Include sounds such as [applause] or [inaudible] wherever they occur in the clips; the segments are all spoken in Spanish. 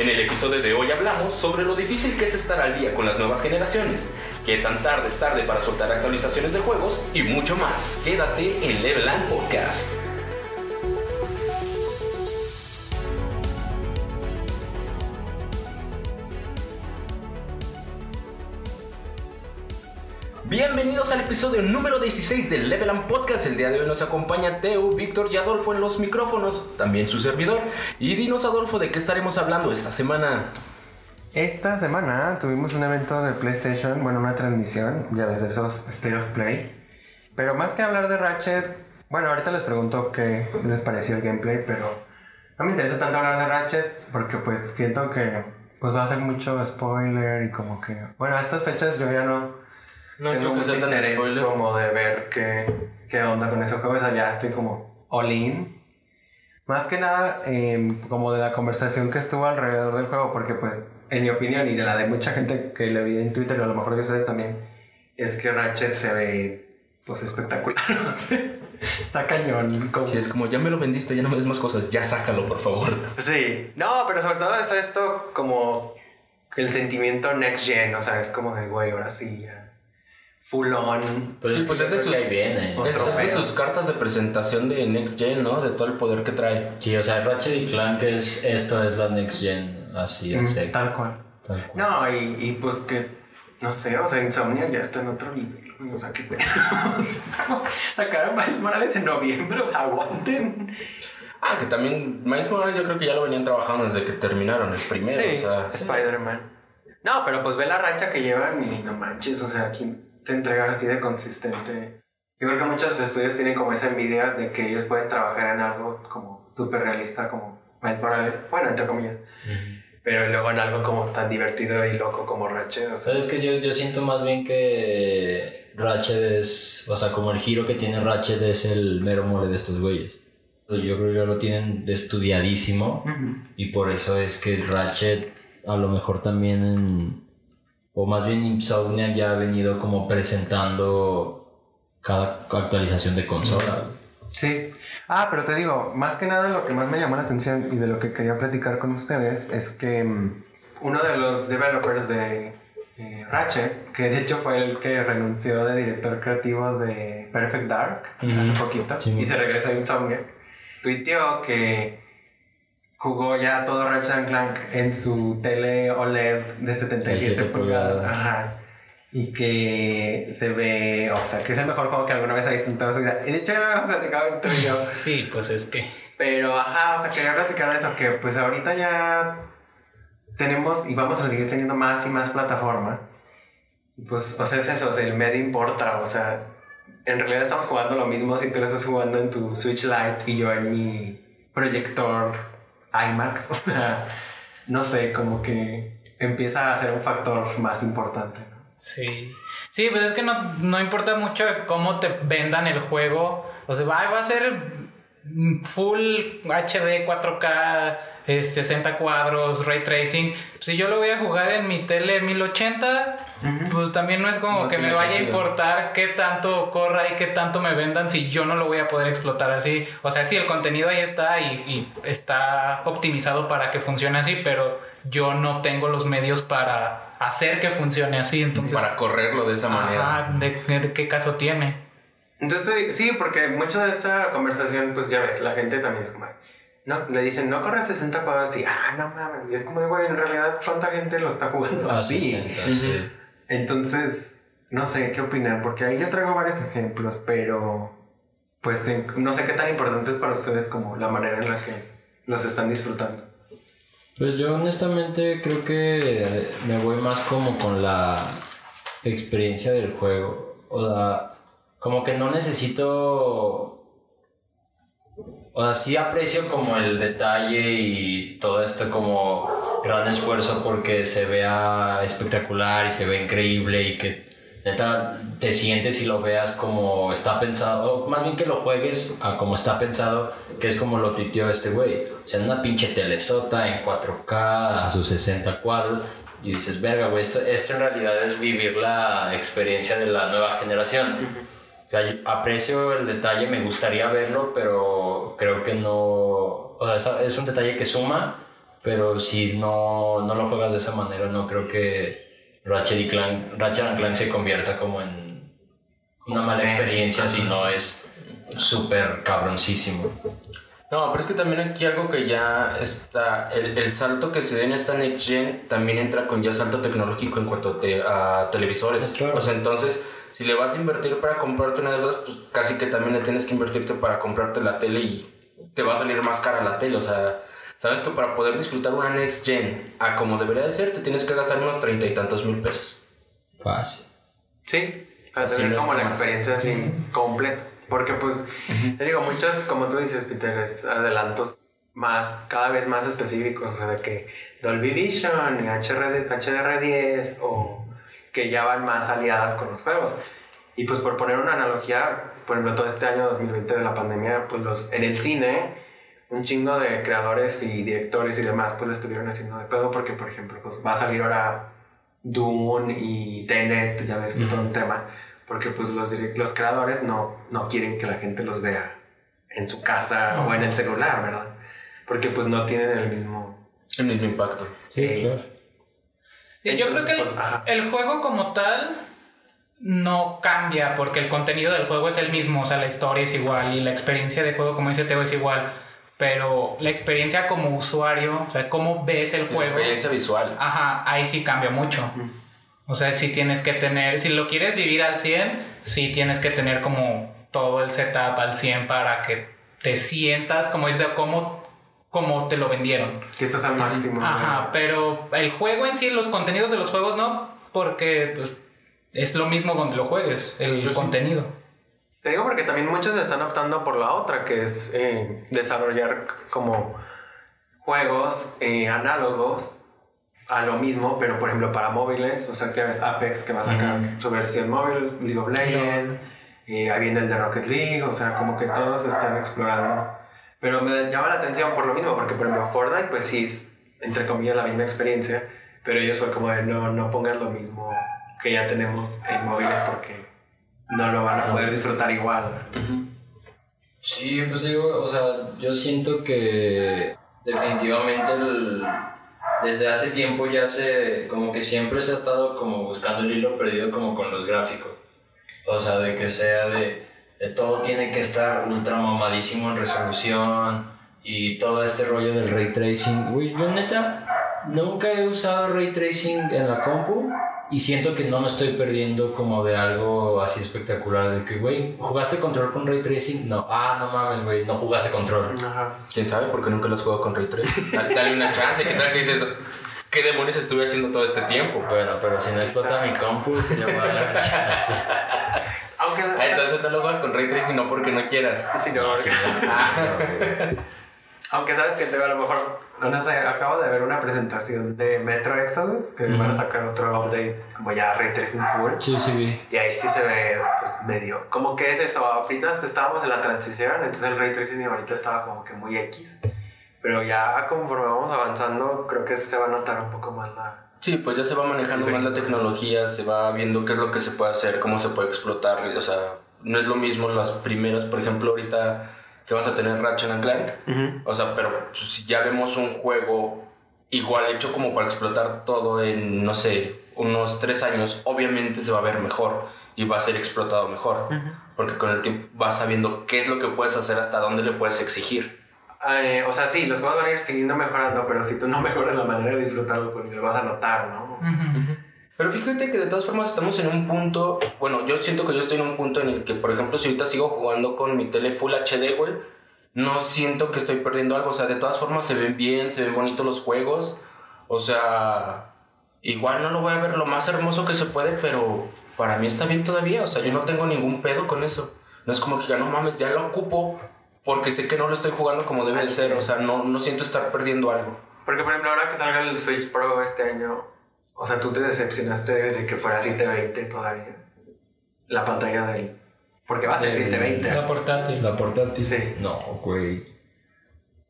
En el episodio de hoy hablamos sobre lo difícil que es estar al día con las nuevas generaciones, qué tan tarde es tarde para soltar actualizaciones de juegos y mucho más. Quédate en Level Up Podcast. Episodio número 16 del Level Up Podcast. El día de hoy nos acompaña Teo, Víctor y Adolfo en los micrófonos, también su servidor. Y dinos, Adolfo, de qué estaremos hablando esta semana. Esta semana tuvimos un evento de PlayStation, bueno, una transmisión, ya ves, de esos State of Play. Pero más que hablar de Ratchet, bueno, ahorita les pregunto qué les pareció el gameplay, pero no me interesa tanto hablar de Ratchet porque pues siento que pues va a ser mucho spoiler y como que, bueno, a estas fechas yo ya no, No tengo que mucho interés spoiler. como de ver qué, qué onda con ese juego, o sea, ya estoy como all in. Más que nada, em, como de la conversación que estuvo alrededor del juego, porque pues, en mi opinión y de la de mucha gente que le vi en Twitter, y a lo mejor de ustedes también, es que Ratchet se ve, pues, espectacular, [laughs] no sé. Está cañón. como- Si es como, ya me lo vendiste, ya no me des más cosas, ya sácalo, por favor. Sí, no, pero sobre todo es esto como el sentimiento next gen, o sea, es como de, güey, ahora sí, ya. Full on. Pero Sí, es, pues es de es sus- viene. Es, es de cartas de presentación de Next Gen, ¿no? De todo el poder que trae. Sí, o sea, Ratchet y Clank es esto es la next gen, así Mm, seco. Tal cual. Tal cual. No, y, y pues que, no sé, o sea, Insomnia ya está en otro nivel, o sea, qué pedo. [laughs] O sea, es como sacaron Miles Morales en noviembre, o sea, aguanten. Ah, que también Miles Morales yo creo que ya lo venían trabajando desde que terminaron el primero. Sí, o sea, Spider-Man. No, pero pues ve la racha que llevan y no manches, o sea, aquí te entregan así de consistente. Yo creo que muchos estudios tienen como esa envidia de que ellos pueden trabajar en algo como súper realista, como bueno, entre comillas, pero luego en algo como tan divertido y loco como Ratchet, o sea, ¿Sabes que yo, yo siento más bien que Ratchet es, o sea, como el giro que tiene Ratchet es el mero mole de estos güeyes. Entonces, Yo creo que ya lo tienen estudiadísimo Ujú. y por eso es que Ratchet a lo mejor también en, o más bien Insomniac ya ha venido como presentando cada actualización de consola. Sí. Ah, pero te digo, más que nada lo que más me llamó la atención y de lo que quería platicar con ustedes es que mm, uno de los developers de eh, Ratchet, que de hecho fue el que renunció de director creativo de Perfect Dark hace poquito Sí. y se regresó a Insomniac, tuiteó que jugó ya todo Ratchet Clank en su tele OLED de 77 7 pulgadas. pulgadas. Ajá. Y que se ve, o sea, que es el mejor juego que alguna vez ha visto en toda su vida. Y de hecho ya lo habíamos platicado entre yo. [laughs] Sí, pues es que. Pero, ajá, o sea, quería platicar de eso, que pues ahorita ya tenemos y vamos a seguir teniendo más y más plataforma. Y pues, o sea, es eso, o sea, el medio importa, o sea, en realidad estamos jugando lo mismo si tú lo estás jugando en tu Switch Lite y yo en mi proyector IMAX, [laughs] o sea, no sé, como que empieza a ser un factor más importante. Sí. Sí, pues es que no, no importa mucho cómo te vendan el juego. O sea, va, a ser full HD, 4K, eh, 60 cuadros, ray tracing. Si yo lo voy a jugar en mi tele 1080, pues también no es como No que me vaya a importar qué tanto corra y qué tanto me vendan si yo no lo voy a poder explotar así. O sea, sí, el contenido ahí está y, y está optimizado para que funcione así, pero yo no tengo los medios para hacer que funcione así. Entonces, para correrlo de esa manera. Ajá, ¿de, de qué caso tiene? Entonces, sí, porque mucho de esa conversación, pues ya ves, la gente también es como, no, le dicen, no corre 60 cuadros y, ah, no mames, y es como, güey, en realidad, ¿cuánta gente lo está jugando A así? 60, sí. Entonces, no sé qué opinan, porque ahí yo traigo varios ejemplos, pero pues no sé qué tan importante es para ustedes como la manera en la que los están disfrutando. Pues yo honestamente creo que me voy más como con la experiencia del juego. O sea, como que no necesito... O sea, sí aprecio como el detalle y todo esto como gran esfuerzo porque se vea espectacular y se ve increíble y que neta te sientes y lo veas como está pensado, o más bien que lo juegues a como está pensado, que es como lo tuiteó este güey. O sea, una pinche telesota en 4K a sus 60 cuadros. Y dices, verga, güey, esto, esto en realidad es vivir la experiencia de la nueva generación. O sea, aprecio el detalle, me gustaría verlo, pero creo que no. O sea, es- un detalle que suma, pero si no, no lo juegas de esa manera, no creo que Ratchet, y Clank, Ratchet and Clank se convierta como en una mala experiencia si no es súper cabroncísimo. No, pero es que también aquí algo que ya está, el, el salto que se da en esta Next Gen también entra con ya salto tecnológico en cuanto te- a televisores. Claro. O sea, entonces, si le vas a invertir para comprarte una de esas, pues casi que también le tienes que invertirte para comprarte la tele y te va a salir más cara la tele. O sea, sabes que para poder disfrutar una Next Gen a como debería de ser, te tienes que gastar unos treinta y tantos mil pesos. Fácil. Sí, para Así tener no como la experiencia así completa. Porque pues, te digo, muchos, como tú dices, Peter, es adelantos más, cada vez más específicos, o sea, de que Dolby Vision y HRD HDR10 o que ya van más aliadas con los juegos. Y pues por poner una analogía, por ejemplo, todo este año 2020 de la pandemia, pues los, en el cine, un chingo de creadores y directores y demás, pues lo estuvieron haciendo de pedo porque, por ejemplo, pues va a salir ahora Dune y Tenet, ya ves, que todo un tema, porque pues los, direct- los creadores no, no quieren que la gente los vea en su casa o en el celular, ¿verdad? Porque pues no tienen el mismo... El mismo impacto. eh, claro. Sí, yo creo que el, pues, el juego como tal no cambia porque el contenido del juego es el mismo, o sea, la historia es igual y la experiencia de juego, como dice Teo, es igual, pero la experiencia como usuario, o sea, cómo ves el La juego, experiencia visual. ajá, ahí sí cambia mucho. O sea, si tienes que tener, si lo quieres vivir al 100, sí tienes que tener como todo el setup al 100 para que te sientas como es de cómo, como te lo vendieron. que estás al máximo. Ajá, pero el juego en sí, los contenidos de los juegos no, porque pues, es lo mismo donde lo juegues, el sí. contenido. Te digo porque también muchos están optando por la otra, que es eh, desarrollar como juegos eh, análogos a lo mismo, pero por ejemplo para móviles, o sea que ves Apex que va a sacar su versión móvil, League of Legends, eh, ahí viene el de Rocket League, o sea como que todos están explorando. Pero me llama la atención por lo mismo, porque por ejemplo Fortnite pues sí es entre comillas la misma experiencia, pero ellos son como de no, no pongas lo mismo que ya tenemos en móviles porque no lo van a poder disfrutar igual. Sí, pues digo, o sea, yo siento que definitivamente el- desde hace tiempo ya se, como que siempre se ha estado como buscando el hilo perdido como con los gráficos. O sea, de que sea de todo tiene que estar ultra mamadísimo en resolución y todo este rollo del ray tracing. Güey, yo neta nunca he usado ray tracing en la compu y siento que no me estoy perdiendo como de algo así espectacular. De que, güey, ¿jugaste control con ray tracing? No, ah, no mames, güey, no jugaste control. Ajá. ¿Quién sabe? Porque nunca los juego con Ray 3. Dale, dale una chance. ¿Qué tal que dices? ¿Qué demonios estuve haciendo todo este tiempo? Bueno, pero si no explota mi compu, se le va a dar una [laughs] chance. Aunque Ah, entonces no lo juegas con Ray 3 y no porque no quieras. Sí, no, Sí, porque- no, güey. Aunque sabes que te a lo mejor, no sé, acabo de ver una presentación de Metro Exodus que van a sacar otro update como ya Ray Tracing Full. Sí, sí, vi. Y ahí sí se ve pues medio, como que es eso, apenas estábamos en la transición, entonces el Ray Tracing ahorita estaba como que muy X. Pero ya conforme vamos avanzando, creo que se va a notar un poco más la... Sí, pues ya se va manejando más la tecnología, se va viendo qué es lo que se puede hacer, cómo se puede explotar. O sea, no es lo mismo las primeras, por ejemplo, ahorita que vas a tener Ratchet and Clank. O sea, pero pues, si ya vemos un juego igual hecho como para explotar todo en, no sé, unos tres años, obviamente se va a ver mejor y va a ser explotado mejor. Porque con el tiempo vas sabiendo qué es lo que puedes hacer, hasta dónde le puedes exigir. Eh, o sea, sí, los juegos van a ir siguiendo mejorando, pero si tú no [laughs] mejoras la manera de disfrutarlo, pues lo vas a notar, ¿no? O sea, Pero fíjate que de todas formas estamos en un punto, bueno, yo siento que yo estoy en un punto en el que, por ejemplo, si ahorita sigo jugando con mi tele Full HD, güey, no siento que estoy perdiendo algo, o sea, de todas formas se ven bien, se ven bonitos los juegos, o sea, igual no lo voy a ver lo más hermoso que se puede, pero para mí está bien todavía, o sea, yo no tengo ningún pedo con eso. No es como que ya no mames, ya lo ocupo porque sé que no lo estoy jugando como debe de Al ser, o sea, no, no siento estar perdiendo algo. Porque, por ejemplo, ahora que salga el Switch Pro este año, o sea, tú te decepcionaste de que fuera 720 todavía. La pantalla del. Porque va a ser Del- 720. La portátil. La portátil. Sí. No, güey.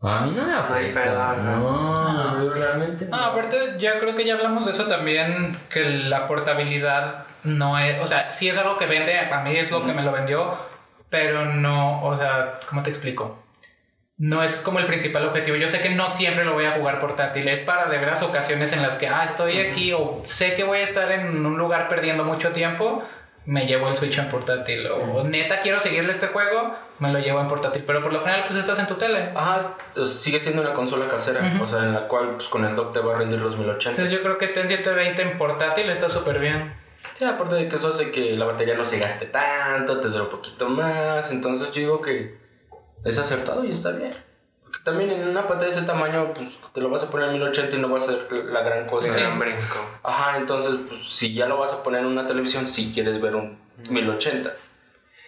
A mí no me hay afecta. pedo, no, no. yo realmente No, aparte ya creo que ya hablamos de eso también, que la portabilidad no es, o sea, sí es algo que vende, a mí es lo que me lo vendió, pero no, o sea, ¿cómo te explico? No es como el principal objetivo. Yo sé que no siempre lo voy a jugar portátil, es para de veras ocasiones en las que, ah, estoy aquí o sé que voy a estar en un lugar perdiendo mucho tiempo, me llevo el Switch en portátil. O neta quiero seguirle este juego, me lo llevo en portátil. Pero por lo general, pues estás en tu tele. Ajá, sigue siendo una consola casera, o sea, en la cual pues, con el dock te va a rendir los 1080. Entonces yo creo que esté en 720 en portátil está súper bien. Sí, aparte de que eso hace que la batería no se gaste tanto, te dure un poquito más. Entonces yo digo que es acertado y está bien. Porque también en una pantalla de ese tamaño, pues te lo vas a poner en 1080 y no va a ser la gran cosa. Sí, brinco. Ajá, entonces, pues si ya lo vas a poner en una televisión, si quieres ver un 1080.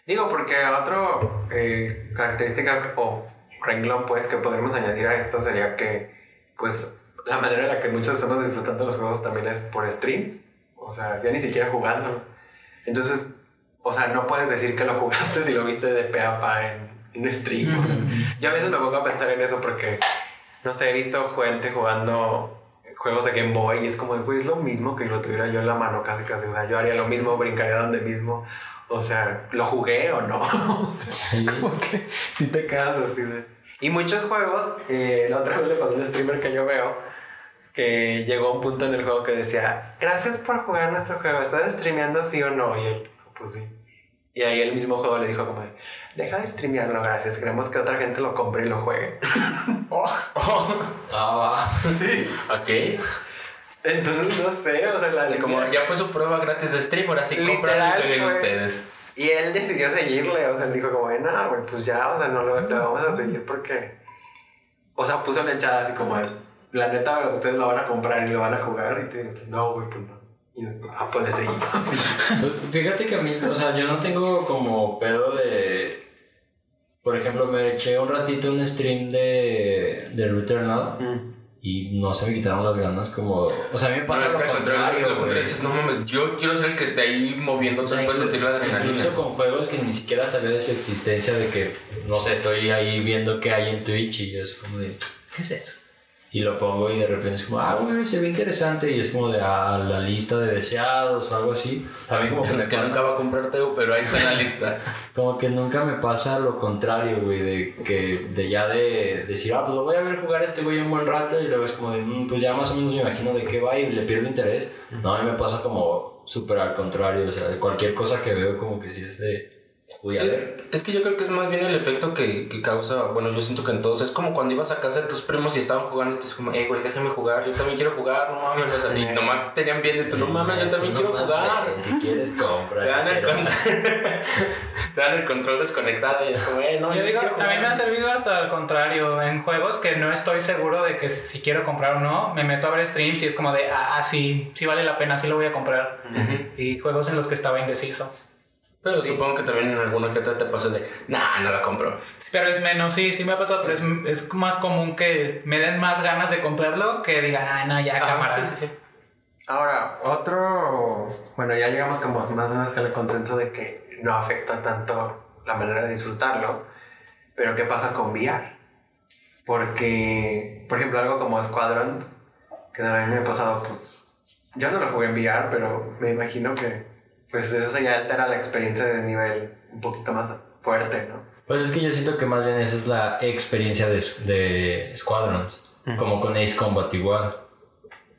Digo, porque otro eh, característica o renglón, pues, que podemos añadir a esto sería que, pues, la manera en la que muchos estamos disfrutando los juegos también es por streams. O sea, ya ni siquiera jugando. Entonces, o sea, no puedes decir que lo [laughs] jugaste si lo viste de pe a pa en en stream. yo a veces me pongo a pensar en eso porque, no sé, he visto gente jugando juegos de Game Boy y es como, pues es lo mismo que lo tuviera yo en la mano casi casi. O sea, yo haría lo mismo, brincaría donde mismo. O sea, ¿lo jugué o no? [laughs] o sí. [laughs] Como que si te quedas así de... Y muchos juegos, eh, la otra vez le pasó a un streamer que yo veo, que llegó a un punto en el juego que decía, gracias por jugar nuestro juego, ¿estás streameando sí o no? Y él, pues sí. Y ahí el mismo juego le dijo como, deja de streamearlo, gracias, queremos que otra gente lo compre y lo juegue. [laughs] oh. Ah, sí. Ok. Entonces, no sé, o sea, la como ya fue su prueba gratis de stream, ahora sí compran y ustedes. Y él decidió seguirle, o sea, él dijo como, no, güey, pues ya, o sea, no lo, vamos a seguir porque... O sea, puso en el chat así como, la neta, ustedes lo van a comprar y lo van a jugar y te dice, no, güey, pues no. Ah, pues seguir. Fíjate que a mí, o sea, yo no tengo como pedo de. Por ejemplo, me eché un ratito un stream de, de Returnal mm. y no se me quitaron las ganas como... O sea, a mí me pasa lo, contrario, lo contrario. Dices, no mames, yo quiero ser el que esté ahí moviendo, o sea, puedes sentir la adrenalina. Incluso con juegos que ni siquiera sabía de su existencia, de que, no sé, estoy ahí viendo qué hay en Twitch y es como de, ¿qué es eso? Y lo pongo y de repente es como, ah, bueno, se ve interesante y es como de a la lista de deseados o algo así. A mí como que, [laughs] es que nunca va a comprar Teo, pero ahí está en la lista. [laughs] como que nunca me pasa lo contrario, güey, de que de ya de decir, ah, pues lo voy a ver jugar este güey un buen rato y luego es como de, mm, pues ya más o menos me imagino de qué va y le pierdo interés. No, a mí me pasa como súper al contrario, o sea, cualquier cosa que veo como que sí es de es, que yo creo que es más bien el efecto que, que, causa, bueno, yo siento que en todos, es como cuando ibas a casa de tus primos y estaban jugando y tú es como, eh, güey, déjame jugar, yo también quiero jugar, no mames, y nomás te tenían viendo y tú, no mames, yo también quiero jugar. si quieres, compra. Te dan, el [laughs] te dan el control desconectado y es como, eh, no. Yo digo, a mí me ha servido hasta al contrario, en juegos que no estoy seguro de que si quiero comprar o no, me meto a ver streams y es como de, ah, sí, sí vale la pena, sí lo voy a comprar. Y juegos en los que estaba indeciso. Pero supongo que también en alguna que otra te pasa de, nah, no la compro. pero es menos, sí, sí me ha pasado, pero es, es, más común que me den más ganas de comprarlo que diga, ah, no, ya, cámara. Sí, sí, sí. Ahora, otro, bueno, ya llegamos como más o menos al consenso de que no afecta tanto la manera de disfrutarlo, pero ¿qué pasa con VR? Porque, por ejemplo, algo como Squadrons, que a mí me ha pasado, pues, yo no lo jugué en VR, pero me imagino que pues eso ya altera la experiencia de nivel un poquito más fuerte, ¿no? Pues es que yo siento que más bien esa es la experiencia de, de Squadrons, como con Ace Combat igual.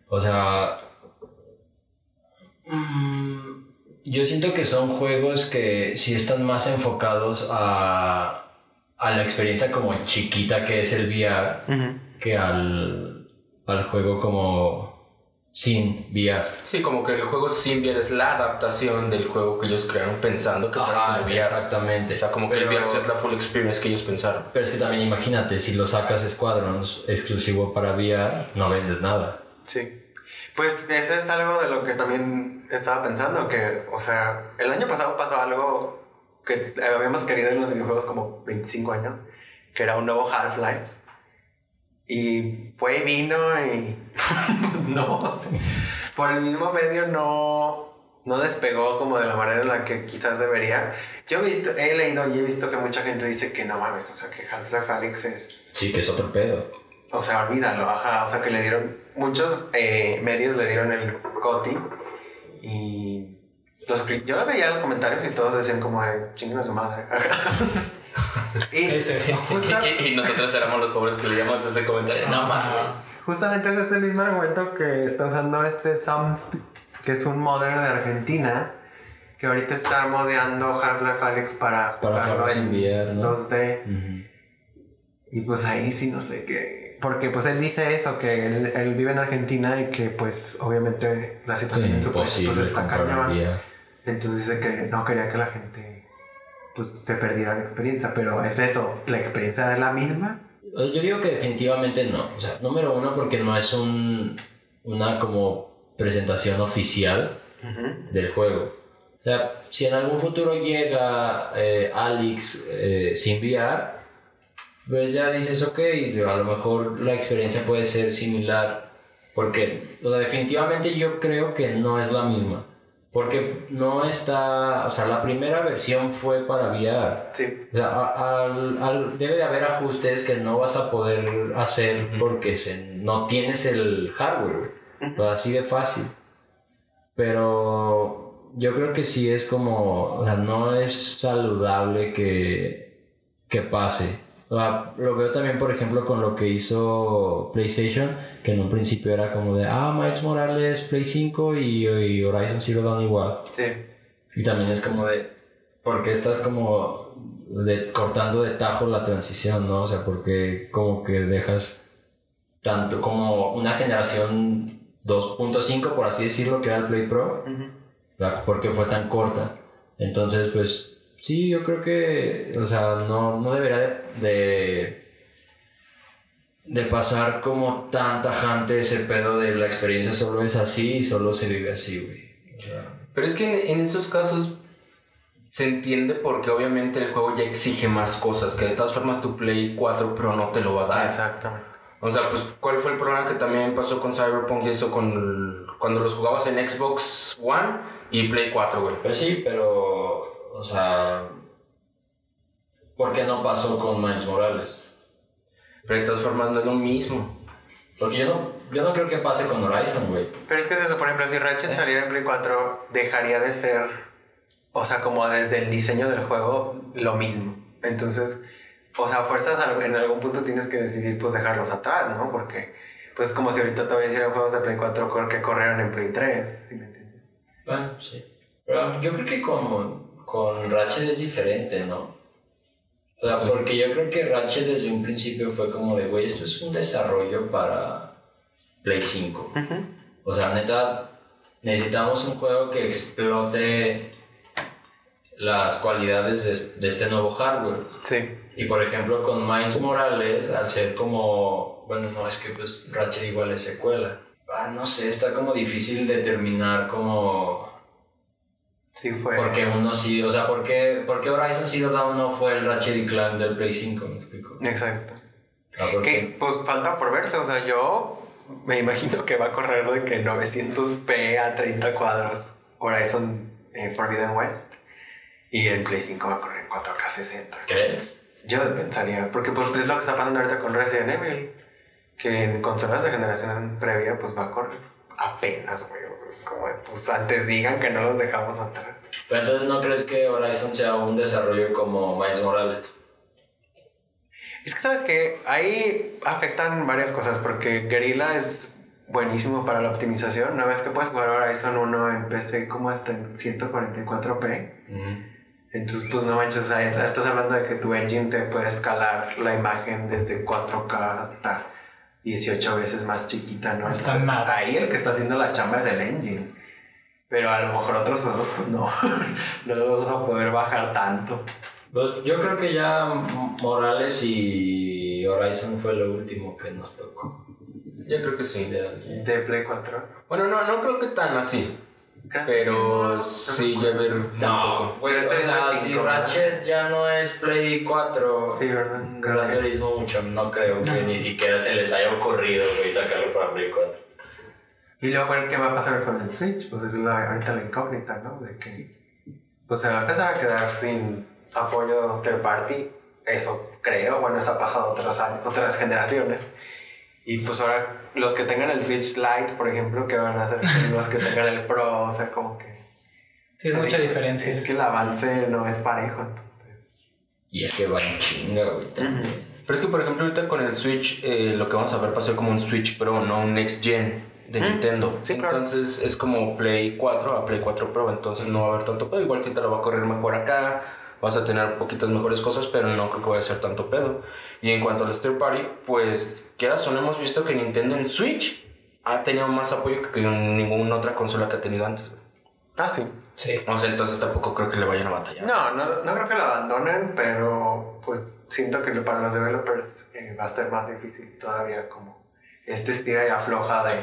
O sea, mm, yo siento que son juegos que sí están más enfocados a, a la experiencia como chiquita que es el VR que al, al juego como sin VR. Sí, como que el juego sin VR es la adaptación del juego que ellos crearon pensando que Ajá, VR. Exactamente. O sea, como que el VR es la full experience que ellos pensaron. Pero es que también imagínate, si lo sacas Squadrons exclusivo para VR, no vendes nada. Sí. Pues eso es algo de lo que también estaba pensando, que, o sea, el año pasado pasó algo que habíamos querido en los videojuegos como 25 años, que era un nuevo Half-Life y fue y vino y [laughs] no, por el mismo medio no, no despegó como de la manera en la que quizás debería. Yo he, visto, he leído y he visto que mucha gente dice que no mames, o sea, que Half-Life Alyx es... Sí, que es otro pedo. O sea, olvídalo, ajá, o sea, que le dieron, muchos eh, medios le dieron el coti y los, yo veía los comentarios y todos decían como, chinguen a su madre. [laughs] Y, Es eso. justa- Y, y nosotros éramos los pobres que leíamos ese comentario. No mames. justamente es este mismo argumento que está usando este Samst, que es un modder de Argentina, que ahorita está modeando Half-Life Alyx para Para jugarlo en VR, ¿no? 2D. Ujú. Y pues ahí sí no sé qué. Porque pues él dice eso, que él, él vive en Argentina y que pues obviamente la Sí, situación en su país pues está cañón. Entonces dice que no quería que la gente pues se perdiera la experiencia, pero es eso, la experiencia es la misma. Yo digo que definitivamente no. O sea, número uno, porque no es un, una como presentación oficial del juego. O sea, si en algún futuro llega eh, Alex eh, sin VR, pues ya dices, ok, a lo mejor la experiencia puede ser similar. Porque, o sea, definitivamente yo creo que no es la misma. Porque no está, o sea, la primera versión fue para VR. Sí. O sea, al- al- debe de haber ajustes que no vas a poder hacer porque se- no tienes el hardware, güey. O sea, así de fácil. Pero yo creo que sí es como, o sea, no es saludable que, que pase. O sea, lo veo también, por ejemplo, con lo que hizo PlayStation, que en un principio era como de, ah, Miles Morales, Play 5 y, y Horizon Zero Dawn igual. Sí. Y también es como de, porque estás como de, cortando de tajo la transición, ¿no? O sea, porque como que dejas tanto como una generación 2.5, por así decirlo, que era el Play Pro, porque fue tan corta. Entonces, pues sí, yo creo que, o sea, no, no debería de, de, de pasar como tan tajante ese pedo de la experiencia solo es así y solo se vive así, güey. O sea, Pero es que en, en esos casos se entiende porque obviamente el juego ya exige más cosas, que de todas formas tu Play 4 Pro no te lo va a dar. Exactamente. O sea, pues, ¿cuál fue el problema que también pasó con Cyberpunk y eso con el- cuando los jugabas en Xbox One y Play 4, güey? Pues sí, pero, o sea, ¿por qué no pasó con Miles Morales? Pero de todas formas no es lo mismo. Porque yo no, yo no creo que pase con Horizon, güey. Pero es que es eso, por ejemplo, si Ratchet ¿Eh? saliera en Play 4, dejaría de ser, o sea, como desde el diseño del juego, lo mismo. Entonces, o sea, fuerzas en algún punto tienes que decidir, pues, dejarlos atrás, ¿no? Porque, pues, como si ahorita todavía hicieran juegos de Play 4 cor- que corrieron en Play 3, ¿sí me entiendes? Bueno, sí. Pero yo creo que con, con Ratchet es diferente, ¿no? O sea, porque yo creo que Ratchet desde un principio fue como de, güey, esto es un desarrollo para Play 5. O sea, neta, necesitamos un juego que explote las cualidades de, de este nuevo hardware. Sí. Y por ejemplo con Miles Morales, al ser como, bueno, no es que pues Ratchet igual es secuela. Ah, no sé, está como difícil determinar como... Sí, fue. Porque uno sí, o sea, ¿por qué, por qué Horizon Zero Dawn no fue el Ratchet y Clank del Play 5? ¿Me explico? Exacto. Ah, ¿por Que, pues, falta por verse, o sea, yo me imagino que va a correr de que 900p a 30 cuadros Horizon eh, Forbidden West. Y el Play 5 va a correr en 4K 60. ¿Crees? Yo pensaría, porque pues es lo que está pasando ahorita con Resident Evil, que en consolas de generación previa pues va a correr apenas, güey. O sea, es como, pues antes digan que no los dejamos atrás. Pero entonces no crees que Horizon sea un desarrollo como Miles Morales? Es que sabes que ahí afectan varias cosas, porque Guerrilla es buenísimo para la optimización. Una vez que puedes jugar Horizon 1 en PC como hasta en 144p. Entonces, pues no manches, estás hablando de que tu engine te puede escalar la imagen desde 4K hasta 18 veces más chiquita, ¿no? Entonces, nada. ahí el que está haciendo la chamba es el engine. Pero a lo mejor otros juegos, pues no, [laughs] no los vas a poder bajar tanto. Pues yo creo que ya Morales y Horizon fue lo último que nos tocó. Yo creo que sí. De- De Play 4. Bueno, no, no creo que tan así. Gran Pero sí, me ver No, güey, o sea, si cinco, ¿verdad? Ratchet ya no es Play 4, Sí, ¿verdad? Gran Turismo mucho, no creo que ni siquiera se les haya ocurrido, güey, sacarlo para Play 4. Y luego ver qué va a pasar con el Switch, pues es la, ahorita la incógnita, ¿no? De que pues se va a empezar a quedar sin apoyo third party. Eso creo, bueno, eso ha pasado otras, años- otras generaciones. Y pues ahora los que tengan el Switch Lite, por ejemplo, que van a hacer los que tengan el Pro, o sea, como que... Sí, es mucha diferencia. Es que el avance no es parejo, entonces... Y es que va en chinga, güey, también. Pero es que, por ejemplo, ahorita con el Switch, eh, lo que vamos a ver va a ser como un Switch Pro, no un Next Gen de Nintendo. Sí, claro. Entonces es como Play 4 a Play 4 Pro, entonces no va a haber tanto pedo. Igual sí te lo va a correr mejor acá, vas a tener poquitas mejores cosas, pero no creo que vaya a ser tanto pedo. Y en cuanto al third party, pues, quieras o no, hemos visto que Nintendo en Switch ha tenido más apoyo que en ninguna otra consola que ha tenido antes. Ah, sí. Sí. O sea, entonces tampoco creo que le vayan a batallar. No, no, no creo que lo abandonen, pero pues siento que para los developers eh, va a estar más difícil todavía como este estira y afloja de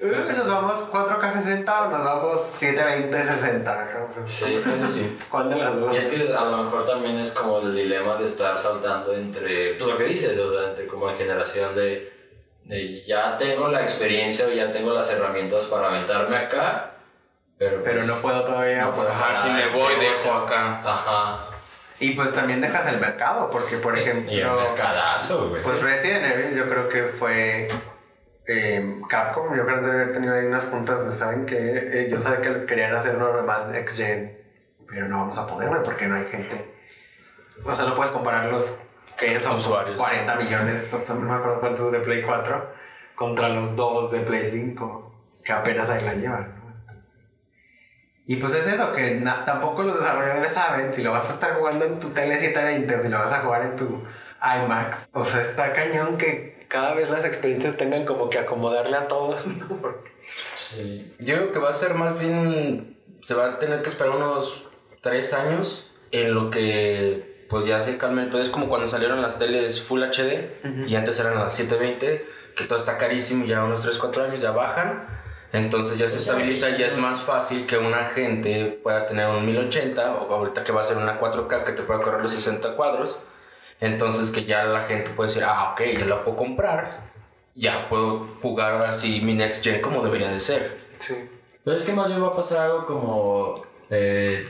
"Eh, nos vamos 4K 60 o nos vamos 720 60. ¿no? Sí, [laughs] Eso sí. ¿Cuál de las dos? Y es que a lo mejor también es como el dilema de estar saltando entre, pues lo que dices, o sea, entre como de generación de, de ya tengo la experiencia o ya tengo las herramientas para aventarme acá, pero, Pero pues, no puedo todavía. no puedo Ajá, si me jalar, voy, dejo acá. Ajá. Y pues también dejas el mercado, porque por ejemplo. Y el mercadazo, güey. Pues Resident Evil yo creo que fue eh, Capcom, yo creo que debe haber tenido ahí unas puntas de, saben que eh, yo sabía que querían hacer uno más Next Gen, pero no vamos a poder, güey, porque no hay gente. O sea, no puedes comparar los que son Usuarios. 40 millones, o sea, no me acuerdo cuántos de Play 4, contra los dos de Play 5, que apenas ahí la llevan, ¿no? Entonces, y pues es eso, que tampoco los desarrolladores saben si lo vas a estar jugando en tu tele 720 o si lo vas a jugar en tu iMac. O sea, está cañón que cada vez las experiencias tengan como que acomodarle a todos, [laughs] ¿no? Porque- Sí. Yo creo que va a ser más bien. Se va a tener que esperar unos 3 años en lo que pues ya se calme el pedo. Es como cuando salieron las teles Full HD y antes eran las 720, que todo está carísimo, ya unos 3, 4 años ya bajan. Entonces ya se estabiliza y ya es más fácil que una gente pueda tener un 1080 o ahorita que va a ser una 4K que te pueda correr los 60 cuadros. Entonces que ya la gente puede decir, ah, ok, ya la puedo comprar, ya puedo jugar así mi next gen como debería de ser. Sí. Pero es que más bien va a pasar algo como eh,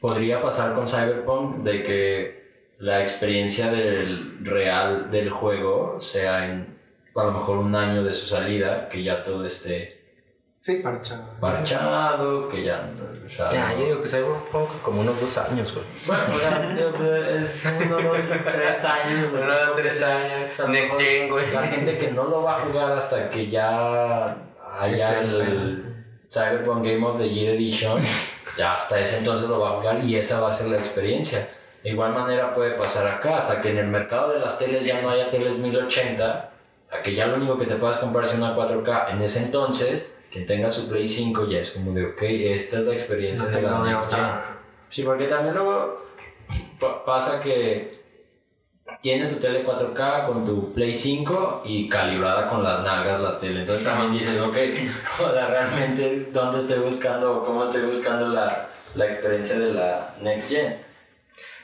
podría pasar con Cyberpunk de que la experiencia del real del juego sea en a lo mejor un año de su salida, que ya todo esté Sí, parchado. parchado, que ya... O sea, Ya, yo digo que Cyberpunk como unos dos años, güey. Bueno, o sea, yo- es uno, dos, tres años. güey. Uno, dos, tres años. O sea, Next gen, güey. La gente que no lo va a jugar hasta que ya haya Esté el, en- Cyberpunk Game of the Year Edition, ya hasta ese entonces lo va a jugar y esa va a ser la experiencia. De igual manera puede pasar acá, hasta que en el mercado de las teles ya no haya teles 1080, a que ya lo único que te puedas comprar sea una 4K. En ese entonces, quien tenga su Play 5 ya es como de, ok, esta es la experiencia No de la Next Gen. Sí, porque también luego pa- pasa que tienes tu tele 4K con tu Play 5 y calibrada con las nalgas la tele. Entonces también dices, ok, [laughs] o sea, realmente dónde estoy buscando o cómo estoy buscando la, la experiencia de la Next Gen.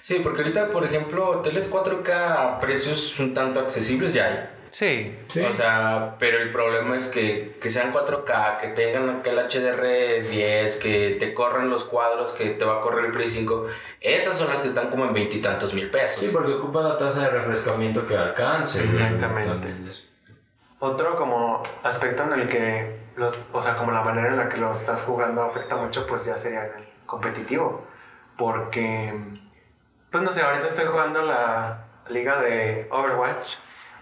Sí, porque ahorita, por ejemplo, teles 4K a precios un tanto accesibles ya hay. Sí. O sea, pero el problema es que, que sean 4K, que tengan aquel HDR10, que te corran los cuadros, que te va a correr el Play 5. Esas son las que están como en veintitantos mil pesos. Sí, porque ocupa la tasa de refrescamiento que alcance. Exactamente. Otro como aspecto en el que los, o sea, como la manera en la que lo estás jugando afecta mucho, pues ya sería en el competitivo. Porque, pues no sé, ahorita estoy jugando la liga de Overwatch.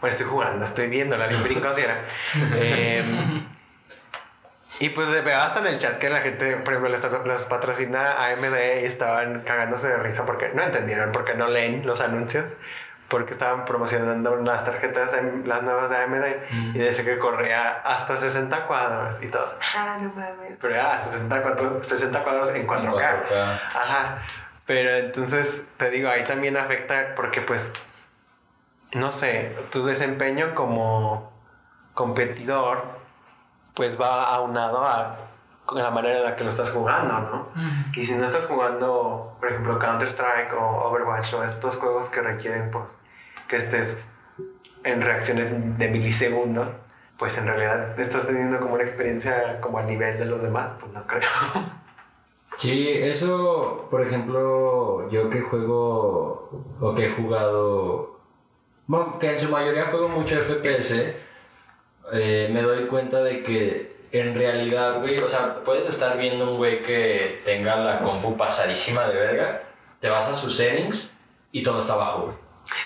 Bueno, estoy jugando, estoy viendo la [laughs] brincos y era. Em, y pues veo hasta en el chat que la gente, por ejemplo, les, les patrocina AMD y estaban cagándose de risa porque no entendieron, porque no leen los anuncios, porque estaban promocionando las tarjetas, em- las nuevas de AMD y decía que corría hasta 60 cuadros y todos, ah, no mames. Pero era hasta 60 cuadros, 60 cuadros en 4K. 4K. Ajá. Pero entonces, te digo, ahí también afecta porque pues, no sé, tu desempeño como competidor pues va aunado a la manera en la que lo estás jugando, ¿no? Y si no estás jugando, por ejemplo, Counter-Strike o Overwatch o estos juegos que requieren pues que estés en reacciones de milisegundos, pues en realidad estás teniendo como una experiencia como al nivel de los demás, pues no creo. [laughs] Sí, eso, por ejemplo, yo que juego o que he jugado, bueno, que en su mayoría juego mucho FPS, eh, me doy cuenta de que en realidad, güey, o sea, puedes estar viendo un güey que tenga la compu pasadísima de verga, te vas a sus settings y todo está bajo, güey.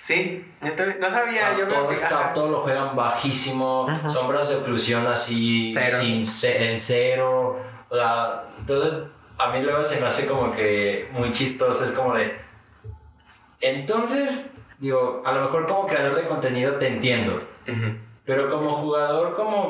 Sí, yo no sabía, yo me todo, está, todo lo juegan bajísimo, sombras de oclusión así, Cero. sin ce- en cero. O sea, entonces a mí luego se me hace como que muy chistoso, es como de... Entonces, digo, a lo mejor como creador de contenido te entiendo, pero como jugador como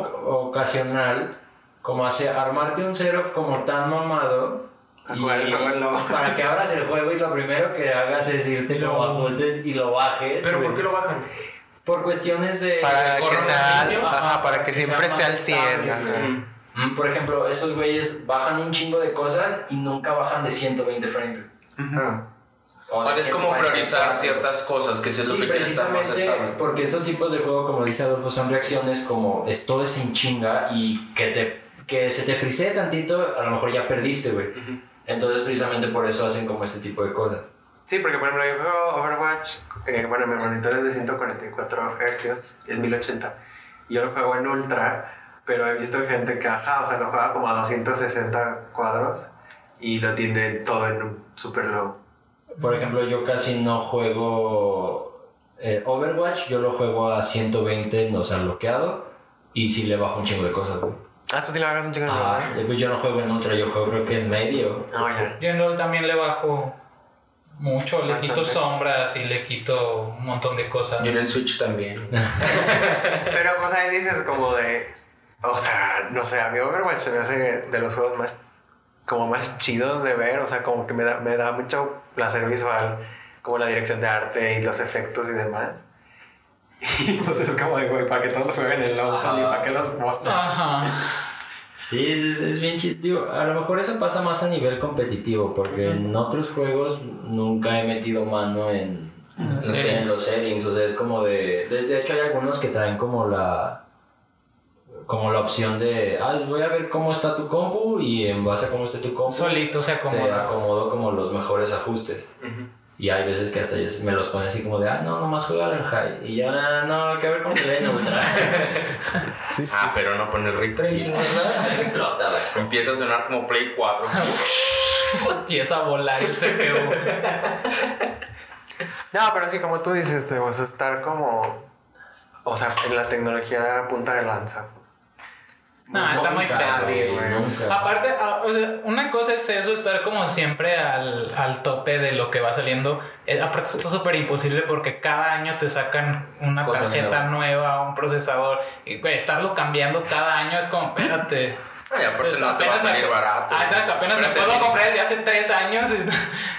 ocasional, como hace armarte un cero como tan mamado... Lo- para que abras el juego y lo primero que hagas es irte lo ajustes y lo bajes. ¿Pero por qué lo bajan? Por cuestiones de... Para que sea- coronavirus, ajá, para que siempre esté al 100, estable, ajá. güey. Mm, Por ejemplo, esos güeyes bajan un chingo de cosas y nunca bajan de 120 frames. O de O es como 144. priorizar ciertas cosas, que si es lo Sí, que quieres estar más precisamente estable. porque estos tipos de juego, como dice Adolfo, son reacciones como es todo es en chinga y que te que se te frisee tantito, a lo mejor ya perdiste, güey. Entonces, precisamente por eso hacen como este tipo de cosas. Sí, porque por ejemplo yo juego Overwatch, eh, bueno, mi monitor es de 144 Hz, es 1080. Y yo lo juego en ultra, pero he visto gente que, ajá, o sea, lo juega como a 260 cuadros y lo tiene todo en un super low. Por ejemplo, yo casi no juego eh, Overwatch, yo lo juego a 120, o sea, bloqueado, y sí le bajo un chingo de cosas, güey. Ah, tú sí le hagas un chingo de Ajá, low, ¿eh? pues yo no juego en ultra, yo juego creo que en medio. No, ya. Yo en LOL también le bajo mucho, le quito sombras y le quito un montón de cosas. Y en el Switch también. [laughs] Pero, pues ahí dices como de. O sea, no sé, a mí Overwatch se me hace de los juegos más. Como más chidos de ver, o sea, como que me da, me da mucho placer visual, como la dirección de arte y los efectos y demás. [laughs] Y pues es como de, güey, para que todos lo jueguen en Ajá. ni para que los. Ajá. Sí, es, es bien chido. A lo mejor eso pasa más a nivel competitivo, porque en otros juegos nunca he metido mano en, no sé, en settings. los settings. O sea, es como de, de. de hecho, hay algunos que traen como la. Como la opción de. Ah, voy a ver cómo está tu compu y en base a cómo esté tu compu. Solito se te acomoda. acomodo como los mejores ajustes. Y hay veces que hasta me los pone así como de, ah, no, nomás jugar en high. Y ya, no, hay que ver cómo se ve en ultra. [laughs] Ah, pero no poner ray tracing, ¿verdad? [laughs] Explota. Empieza a sonar como Play 4. [laughs] Empieza a volar el CPU. No, pero sí, como tú dices, te vas a estar como. O sea, en la tecnología punta de lanza. Pues. No, está muy tarde, güey. nunca. Aparte, a- o sea, una cosa es eso, estar como siempre al, al tope de lo que va saliendo. Eh, aparte, esto es súper imposible porque cada año te sacan una Cosas tarjeta nueva, un procesador. Y güey, estarlo cambiando cada año es como, espérate. Ay, aparte no te va a salir barato. Ah, exacto, apenas me puedo comprar el de hace tres años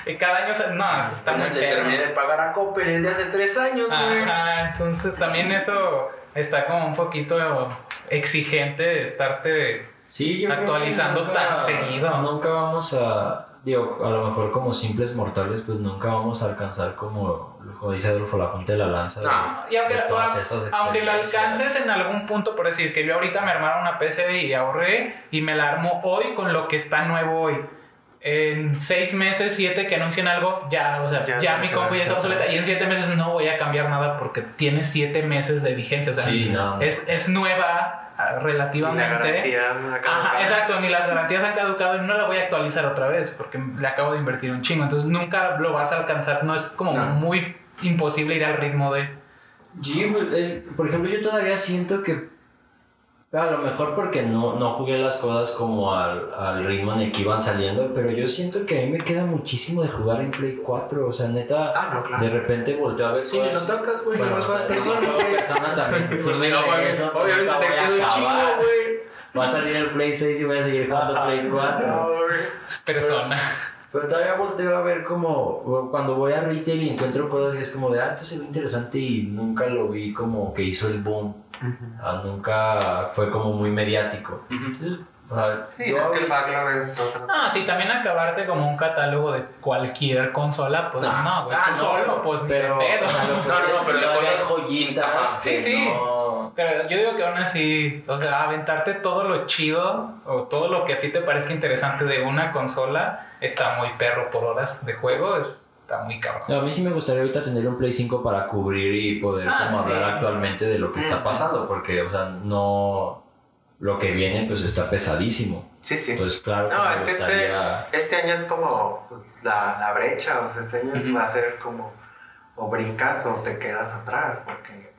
y, y cada año. No, eso está muy Apenas le perro. terminé de pagar a Coppel el de hace tres años, güey. Ajá, entonces también eso está como un poquito exigente de estarte Sí, yo actualizando nunca- tan seguido. Nunca vamos a, digo, a lo mejor como simples mortales, pues nunca vamos a alcanzar como, como dice Adolfo, la punta de la lanza. de- No, Y aunque, de la- todas aunque la alcances en algún punto, por decir que yo ahorita me armaron una PC y ahorré y me la armo hoy con lo que está nuevo hoy. En seis meses, siete que anuncien algo, ya, o sea, Ya mi compu ya está obsoleta. Y en siete meses no voy a cambiar nada porque tiene siete meses de vigencia. O sea, Sí, no. es, es nueva ah, la relativamente. una Ajá, exacto, ni las garantías han caducado y no la voy a actualizar otra vez porque le acabo de invertir un chingo. Entonces nunca lo vas a alcanzar. No es como No. muy imposible ir al ritmo de. Sí, pues, es- por ejemplo, yo todavía siento que a lo mejor porque no, no jugué las cosas como al, al ritmo en el que iban saliendo, pero yo siento que a mí me queda muchísimo de jugar en Play 4, o sea, neta, Ah, no, claro. de repente volteo a ver Sí, ni lo tocas, güey. Bueno, persona, persona también, [laughs] me no, Obviamente te voy a chingo, güey. Va a salir el Play 6 y voy a seguir jugando Play 4. persona. Pero todavía volteo a ver como cuando voy a retail y encuentro cosas y es como de, ah, esto se ve interesante y nunca lo vi como que hizo el boom. Ah, nunca fue como muy mediático. Entonces, o sea, Sí, yo es que el backlog es otra. Ah, sí, también acabarte como un catálogo de cualquier consola, pues No. no, güey, Ah, tú no, solo, pues ni de pero, pedo. No, no, pero todavía hay cosas- joyitas. Ajá, sí, sí. no- Pero yo digo que aún así, o sea, aventarte todo lo chido o todo lo que a ti te parezca interesante de una consola está muy perro por horas de juego, es- está muy cabrón. A mí sí me gustaría ahorita tener un Play 5 para cubrir y poder Ah, como sí. hablar actualmente de lo que está pasando, porque, o sea, no... Lo que viene, pues, está pesadísimo. Sí, sí. Entonces, claro No, es que este, gustaría- este año es como pues, la, la brecha, o sea, este año es- va a ser como o brincas o te quedas atrás, porque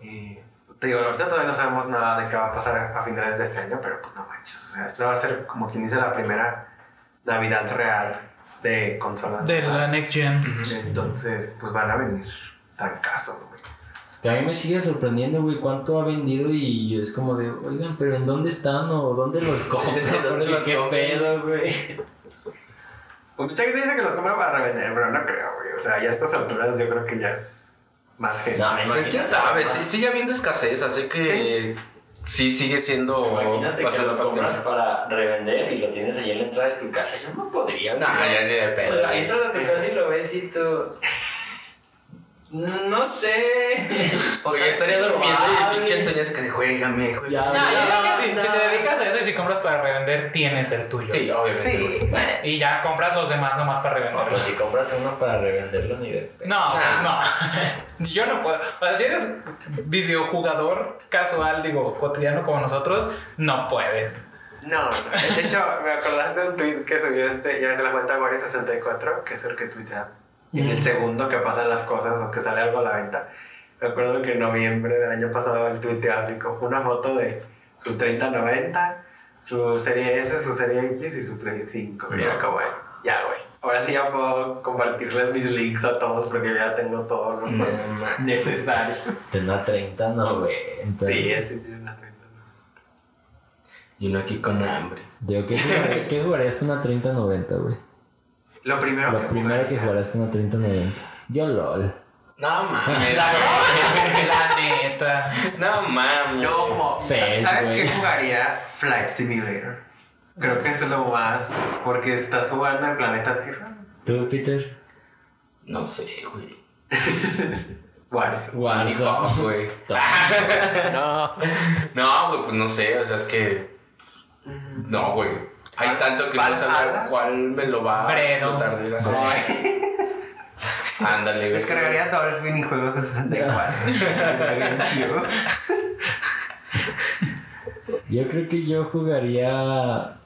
eh, te digo, ahorita todavía no sabemos nada de qué va a pasar a finales de este año, pero pues no manches, o sea, esta va a ser como quien dice la primera Navidad real de consolas. De la. Next Gen. Entonces, pues van a venir tan caso, güey. Que a mí me sigue sorprendiendo, güey, cuánto ha vendido y es como de, oigan, pero ¿en dónde están o dónde los [laughs] compran? ¿Dónde ¿Qué, los qué compran? pedo, güey? Pues mucha gente dice que los compra para revender, pero no creo, güey. O sea, ya a estas alturas yo creo que ya es más gente. No, me Pues quién imagino- sabe, sí- sigue habiendo escasez, así que sí, sigue siendo Imagínate que bastante lo compras para revender y lo tienes ahí en la entrada de tu casa. Yo no podría, No, ya ni de pedo. Entras a tu casa y lo ves y tú... No sé. [laughs] O sea, estaría durmiendo y el pinche sueño es que de juégame. No, yo creo que. Si te dedicas a eso y si compras para revender, tienes el tuyo. Sí, obviamente. Sí. Y ya compras los demás nomás para no, revenderlos. pero si compras uno para revenderlo ni de. No, pues no. [laughs] Yo no puedo. O sea, si eres videojugador casual, digo, cotidiano como nosotros, no puedes. No, no. De hecho, me acordaste de un tweet que subió este, ya ves la cuenta Wario64, que es el que tuitea en el segundo que pasan las cosas o que sale algo a la venta. Me acuerdo que en noviembre del año pasado él tuiteó así como una foto de su 3090, su serie S, su serie X y su Play 5. Y era como, ya, güey. Ahora sí ya puedo compartirles mis links a todos porque ya tengo todo lo No, necesario. Tiene una 30, 90. Sí, sí tiene una 30. Y uno aquí con hambre. Digo, ¿qué, ¿qué jugarías con una 30-90, güey? Lo primero Lo que primero que jugaría- jugarías con una 30-90. Yo LOL. No mames. [laughs] La, [laughs] la neta. no mames. No, como, Fez, ¿sabes güey. qué jugaría? Flight Simulator. Creo que eso es lo más, porque estás jugando en planeta Tierra. ¿Tú, Peter? No sé, güey. [laughs] Warzone. Warzone. güey. No. No, güey, pues no sé, o sea, es que. No, güey. Hay tanto que no saber cuál me lo va a Bredo. explotar de la Ándale, güey. Descargaría Dolphin y juegos de 64. [laughs] Yo creo que yo jugaría.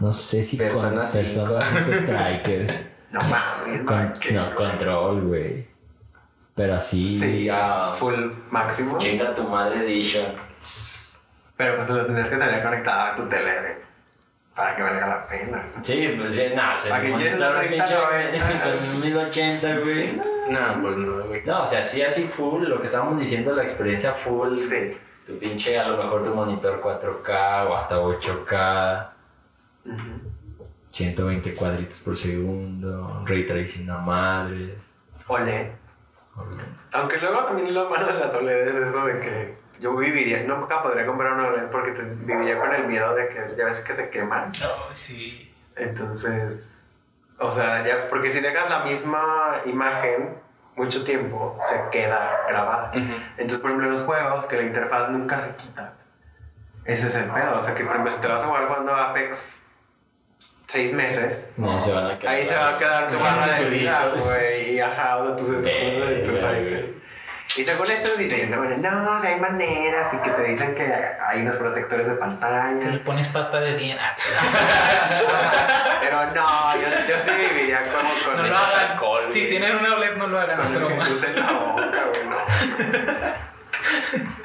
No sé si Persona con. Persona 5 Strikers. [laughs] no mames, Con- no, control, güey. Pero así. Sí, ya. full máximo. Chinga tu madre edition. Pero pues lo tendrías que tener conectado a tu tele güey, para que valga la pena. Sí, pues sí, no, se ¿Para monta una un 30, pinche 90? con 1080, güey. Sí. No, pues no, güey. No, o sea, sí, así full, lo que estábamos diciendo, la experiencia full. Sí. Tu pinche, a lo mejor tu monitor 4K o hasta 8K. 120 cuadritos por segundo. Ray tracing a madres. OLED. Aunque luego también lo malo de las OLED es eso de que yo viviría, no nunca podría comprar una OLED porque te- viviría con el miedo de que ya ves que se queman. Oh, sí. Entonces, o sea, ya, porque si dejas la misma imagen mucho tiempo, se queda grabada. Entonces, por ejemplo, en los juegos, que la interfaz nunca se quita. Ese es el pedo. O sea, que por ejemplo, si te vas a jugar jugando Apex seis meses, No, se van a quedar. ahí se va a quedar tu barra de [laughs] vida, güey. Y ajá, de tus escudos y tus items. Y según esto dicen, no, no, o sea, hay maneras y que te dicen que hay unos protectores de Que le pantalla. pones pasta de dientes. [laughs] Pero no, yo, yo sí viviría como con No el- lo hagan. alcohol, Si güey. tienen una OLED, no lo hagan. con broma. Jesús en la boca, güey, no.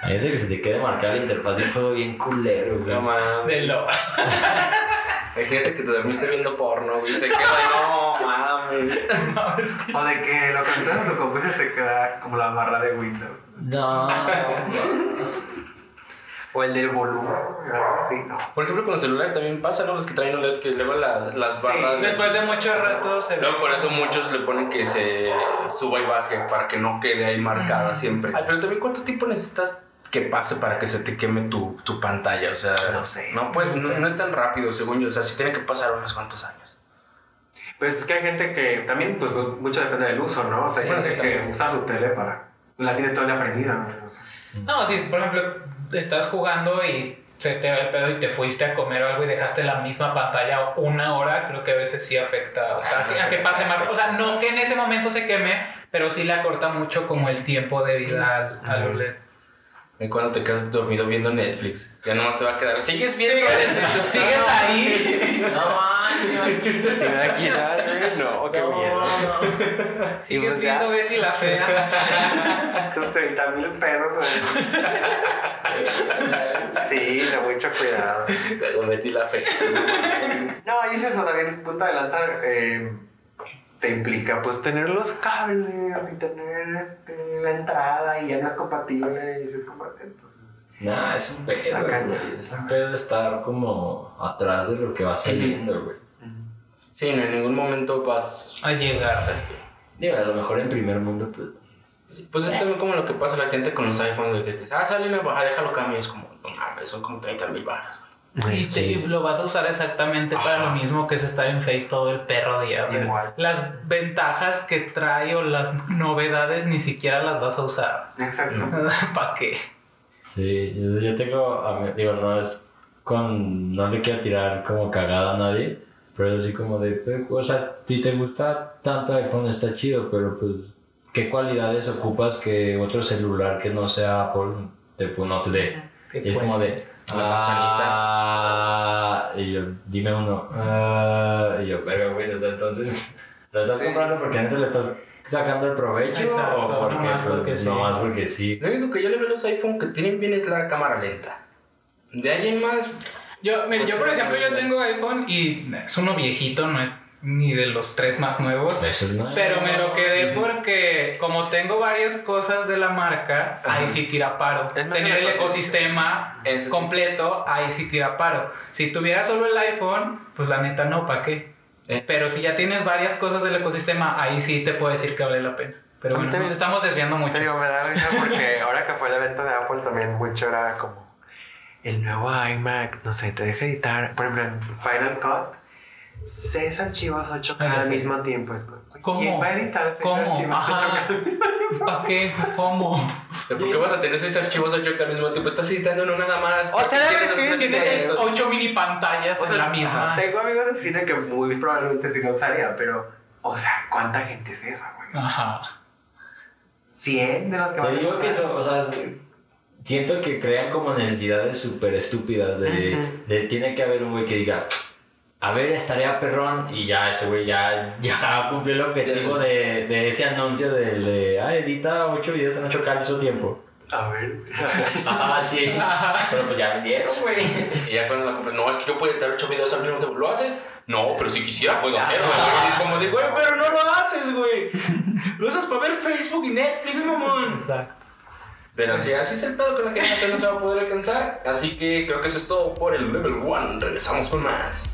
Ahí es de que se te quede marcada la interfaz un juego bien culero, güey. No mames. De lo. [laughs] Hay gente que te dormiste viendo porno, güey. Se queda no mames. [laughs] No, es que- O de que lo a tu compu y se te queda como la barra de Windows. No. O el del volumen. no. Por ejemplo, con los celulares también pasa, ¿no? Los que traen OLED, que luego las, las Sí, barras. Después de mucho rato se. Luego por eso muchos le ponen que se suba y baje para que no quede ahí marcada Mm. siempre. Ay, pero también cuánto tiempo necesitas que pase para que se te queme tu, tu pantalla, o sea, No sé. No, puede- no, no es tan rápido, según yo, o sea, sí tiene que pasar unos cuantos años. Pues es que hay gente que también, pues mucho depende del uso, ¿no? O sea, hay Bueno, gente sí, que usa su tele para. La tiene toda aprendida, ¿no? O sea, No, si por ejemplo estás jugando y se te va el pedo y te fuiste a comer o algo y dejaste la misma pantalla una hora, creo que a veces sí afecta. O sea, a que, a que pase más. O sea, no que en ese momento se queme, pero sí le acorta mucho como el tiempo de vida al, al OLED. Y cuando te quedas dormido viendo Netflix, ya nomás te va a quedar. ¿Sigues viendo Sigues, Netflix? sigues ahí. No manches. ¿Te imaginas, güey? No, qué miedo. Sigues pues ya. viendo Betty la fea. [laughs] Tus 30 mil pesos. Sí, de mucho cuidado. Betty la fe. No, y es eso también, punta de lanza eh, te implica pues tener los cables y tener este, la entrada y ya no es compatible y si es compatible, entonces... Nah, es un pedo, güey. Es un pedo estar como atrás de lo que va saliendo, güey. Sí, en ningún momento vas. A llegar. Digo, a lo mejor en primer mundo, pues. Pues es también como lo que pasa a la gente con los iPhones, de que dices, ah, sale una baja, déjalo cambio. Es como, no mames, son como 30 mil bajas, güey. Y, te- y lo vas a usar exactamente para lo mismo que es estar en Face todo el perro día. Igual. Las ventajas que trae o las novedades ni siquiera las vas a usar. Exacto. [laughs] ¿Para qué? Sí, yo, yo tengo. a mí- Digo, no es con. No le quiero tirar como cagada a nadie. Pero es así como de. pues, O sea, si te gusta tanto iPhone está chido, pero pues. ¿Qué cualidades ocupas que otro celular que no sea Apple te, pues, no te dé? ¿Qué Y es como de. La manzanita. Ah, y yo, dime uno. Ah, y yo, pero güey, o sea, entonces. [laughs] ¿Lo estás Sí. comprando porque neta le estás sacando el provecho? Exacto, o porque, nomás pues, porque sí. nomás porque sí. Lo único que yo le veo a los iPhone que tienen bien es la cámara lenta. De ahí en más, Yo, mire, yo por ejemplo, yo tengo iPhone y es uno viejito, no es ni de los tres más nuevos. Eso es nuevo. Pero me lo quedé porque como tengo varias cosas de la marca, ahí sí tira paro. Tener el ecosistema. sí. completo, ahí sí tira paro. Si tuviera solo el iPhone, pues la neta no, ¿para qué? Eh. Pero si ya tienes varias cosas del ecosistema, ahí sí te puedo decir que vale la pena. Pero bueno, también- nos estamos desviando mucho. Te digo, me da risa porque [laughs] ahora que fue el evento de Apple también mucho era como el nuevo iMac, no sé, te deja editar, por ejemplo, en Final Cut, seis archivos 8K Ah, al sí. mismo tiempo. ¿Cómo? ¿Quién va a editar seis ¿Cómo? archivos Ajá. 8K al mismo tiempo? ¿Para qué? ¿Cómo? ¿por qué vas a tener seis archivos 8K al mismo tiempo? Estás editando uno nada más. O sea, ¿Por qué ¿por qué los Tienes ocho mini pantallas O en sea, la misma. Tengo amigos de cine que muy probablemente sí lo usaría, pero, o sea, ¿cuánta gente es esa, güey? O sea, Ajá. 100 de los que Te van a digo que eso, o sea, siento que crean como necesidades súper estúpidas de, Ujú. de tiene que haber un güey que diga, a ver, estaría perrón y ya ese güey ya, [laughs] ya cumplió el objetivo de, de ese anuncio del de, ah, edita 8 videos en 8K al mismo tiempo. A ver. [laughs] Ajá, sí. Pero pues ya vendieron, güey. Y ya cuando la compras, no, es que yo puedo editar 8 videos al mismo tiempo. ¿Lo haces? No, pero si quisiera puedo hacerlo. güey. Y es como de, güey, pero no lo haces, güey. [laughs] Lo usas para ver Facebook y Netflix, mamón. Exacto. Pero sí, así es el pedo que la generación no se va a poder alcanzar. Así que creo que eso es todo por el level 1. Regresamos con más.